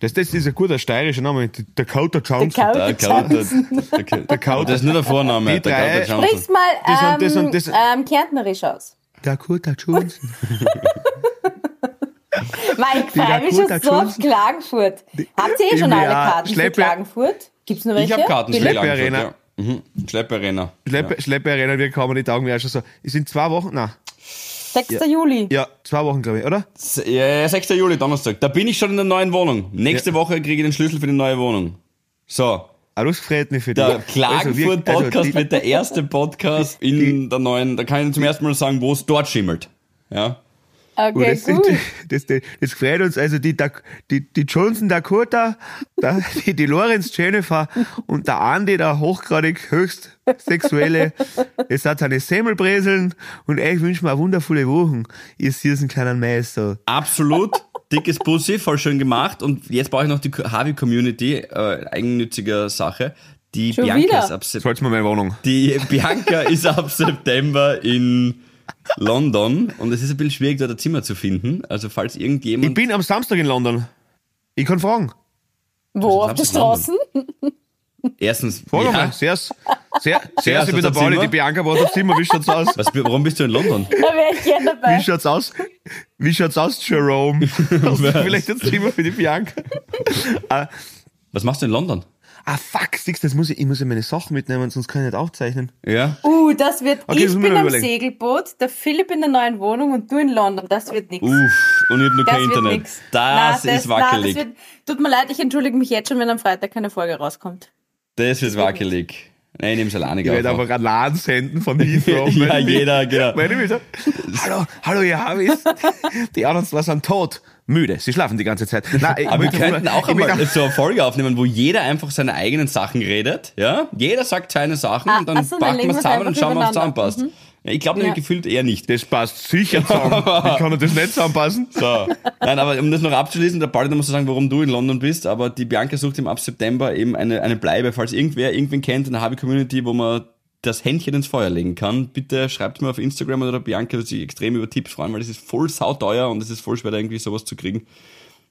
Das, das ist ein guter steirischer Name. Dakota Johnson. Dakota Johnson. Dakota, Dakota. Das ist nur der Vorname, Die drei- Dakota Johnson. Sprich's mal Das ähm, und das und das- ähm, kärntnerisch aus. Dakota Johnson. *laughs* Mein Dakota schon so auf Johnson. Klagenfurt. Habt ihr eh schon Ja, alle Karten für Schleppe- Klagenfurt? Gibt's noch welche? Ich habe Karten für? Schleppe- Klagenfurt, Arena. ja. Mhm. Schleppe Arena. Schleppe, Schleppe Arena, wir kommen die Taugen mir auch schon so. Es sind zwei Wochen, na, 6. Juli. ja, zwei Wochen, glaube ich, oder? Ja, 6. Juli, Donnerstag. Da bin ich schon in der neuen Wohnung. Nächste Woche kriege ich den Schlüssel für die neue Wohnung. So, Ah, das gefreut mich für der dich. Klagenfurt-Podcast also die- wird der erste Podcast in der neuen, da kann ich zum ersten Mal sagen, wo es dort schimmelt. Ja. Okay, das, gut. das, das, das freut uns. Also die, die, die Johnson Dakota, der, *laughs* die, die Lorenz Jennifer und der Andi, der hochgradig höchst sexuelle. Es hat seine Semmelbreseln und ich wünsche mir eine wundervolle Woche. Ihr süßen kleinen Meister. Absolut. Dickes Pussy, voll schön gemacht. Und jetzt brauche ich noch die Harvey-Community, äh, eigennütziger Sache. Die Schon Bianca wieder? ist ab Sep- Soll's mal meine Wohnung. Die Bianca ist ab September in London und es ist ein bisschen schwierig, dort ein Zimmer zu finden. Also falls Ich irgendjemand... bin am Samstag in London. Ich kann fragen. Wo? Das Auf der. Straße? Erstens, Frag ja, mal. Sehr, sehr, sehr, *laughs* Sehr, ich bin hast der Pauli, die Bianca braucht das Zimmer. Wie schaut's aus? was, warum bist du in London? Da wäre ich gerne dabei. Wie schaut's aus? Wie schaut's aus, Jerome? *laughs* Hast du vielleicht das Zimmer für die Bianca? Was machst du in London? Ah, fuck, Six, das muss ich, ich muss ja meine Sachen mitnehmen, sonst kann ich nicht aufzeichnen. Ja? Uh, das wird. Okay, das ich wir bin am überlegen. Segelboot, der Philipp in der neuen Wohnung und du in London. Das wird nix. Uff, und ich hab nur das kein wird Internet. nix. Das Na, ist wackelig. Na, das wird, tut mir leid, ich entschuldige mich jetzt schon, wenn am Freitag keine Folge rauskommt. Das ist wackelig. Nein, ich nehm's alleine Ich werde einfach Alarm senden von *laughs* Heathrow. Ja, jeder, genau. Meine hallo, hallo, ihr Habis. *laughs* Die anderen zwei sind tot. Müde, sie schlafen die ganze Zeit. Nein, ich Aber wir könnten auch ich einmal so eine Folge aufnehmen, wo jeder einfach seine eigenen Sachen redet. Ja? Jeder sagt seine Sachen Ah, und dann packen wir es zusammen und schauen, was übereinander. zusammenpasst. Ja, ich glaube nämlich Ja. gefühlt eher nicht. Das passt sicher zusammen. Wie kann er das nicht zusammenpassen? *laughs* So. Nein, aber um das noch abzuschließen, der musst du sagen, warum du in London bist, aber die Bianca sucht ihm ab September eben eine, eine Bleibe. Falls irgendwer irgendwen kennt in der Hobby-Community, wo man das Händchen ins Feuer legen kann, bitte schreibt mir auf Instagram oder Bianca, dass sie extrem über Tipps freuen, weil das ist voll sauteuer und es ist voll schwer, da irgendwie sowas zu kriegen.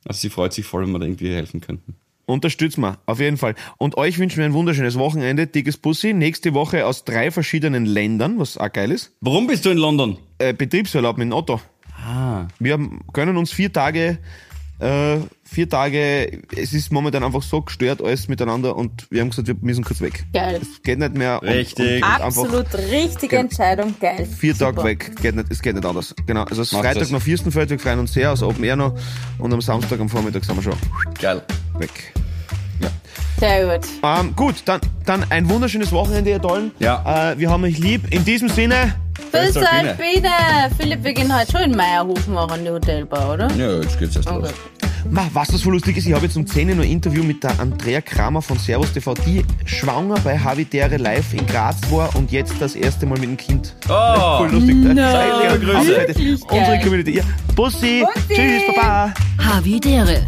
Also sie freut sich voll, wenn wir da irgendwie helfen könnten. Unterstützt mal, auf jeden Fall. Und euch wünschen wir ein wunderschönes Wochenende. Dickes Bussi. Nächste Woche aus drei verschiedenen Ländern, was auch geil ist. Warum bist du in London? Äh, Betriebsurlaub mit dem Otto. Ah. Wir haben, können uns vier Tage, äh, vier Tage, es ist momentan einfach so gestört alles miteinander und wir haben gesagt, wir müssen kurz weg. Geil. Es geht nicht mehr. und- Richtig. Und, und Absolut richtige Entscheidung. Geil. Vier Super. Tage weg, geht nicht, es geht nicht anders. Genau, also Macht Freitag das. noch Fürstenfeld, wir freuen uns sehr, also Open Air noch und am Samstag am Vormittag sind wir schon Geil. weg. Sehr gut. Ähm, gut, dann, dann ein wunderschönes Wochenende, ihr Tollen. Ja. Äh, wir haben euch lieb. In diesem Sinne, Bis Alpine. Alpine. Philipp, wir gehen heute schon in Meierhofen auch an die Hotelbar, oder? Ja, jetzt geht's erst Okay. los. Ma, was das so lustig ist, ich habe jetzt um 10 Uhr noch ein Interview mit der Andrea Kramer von Servus TV, die schwanger bei Habitäre live in Graz war und jetzt das erste Mal mit dem Kind. Oh, *laughs* Voll lustig. No. Ja, Liebe Grüße. Unsere. Community. Ja. Bussi. Bussi. Tschüss, Baba. Havidere.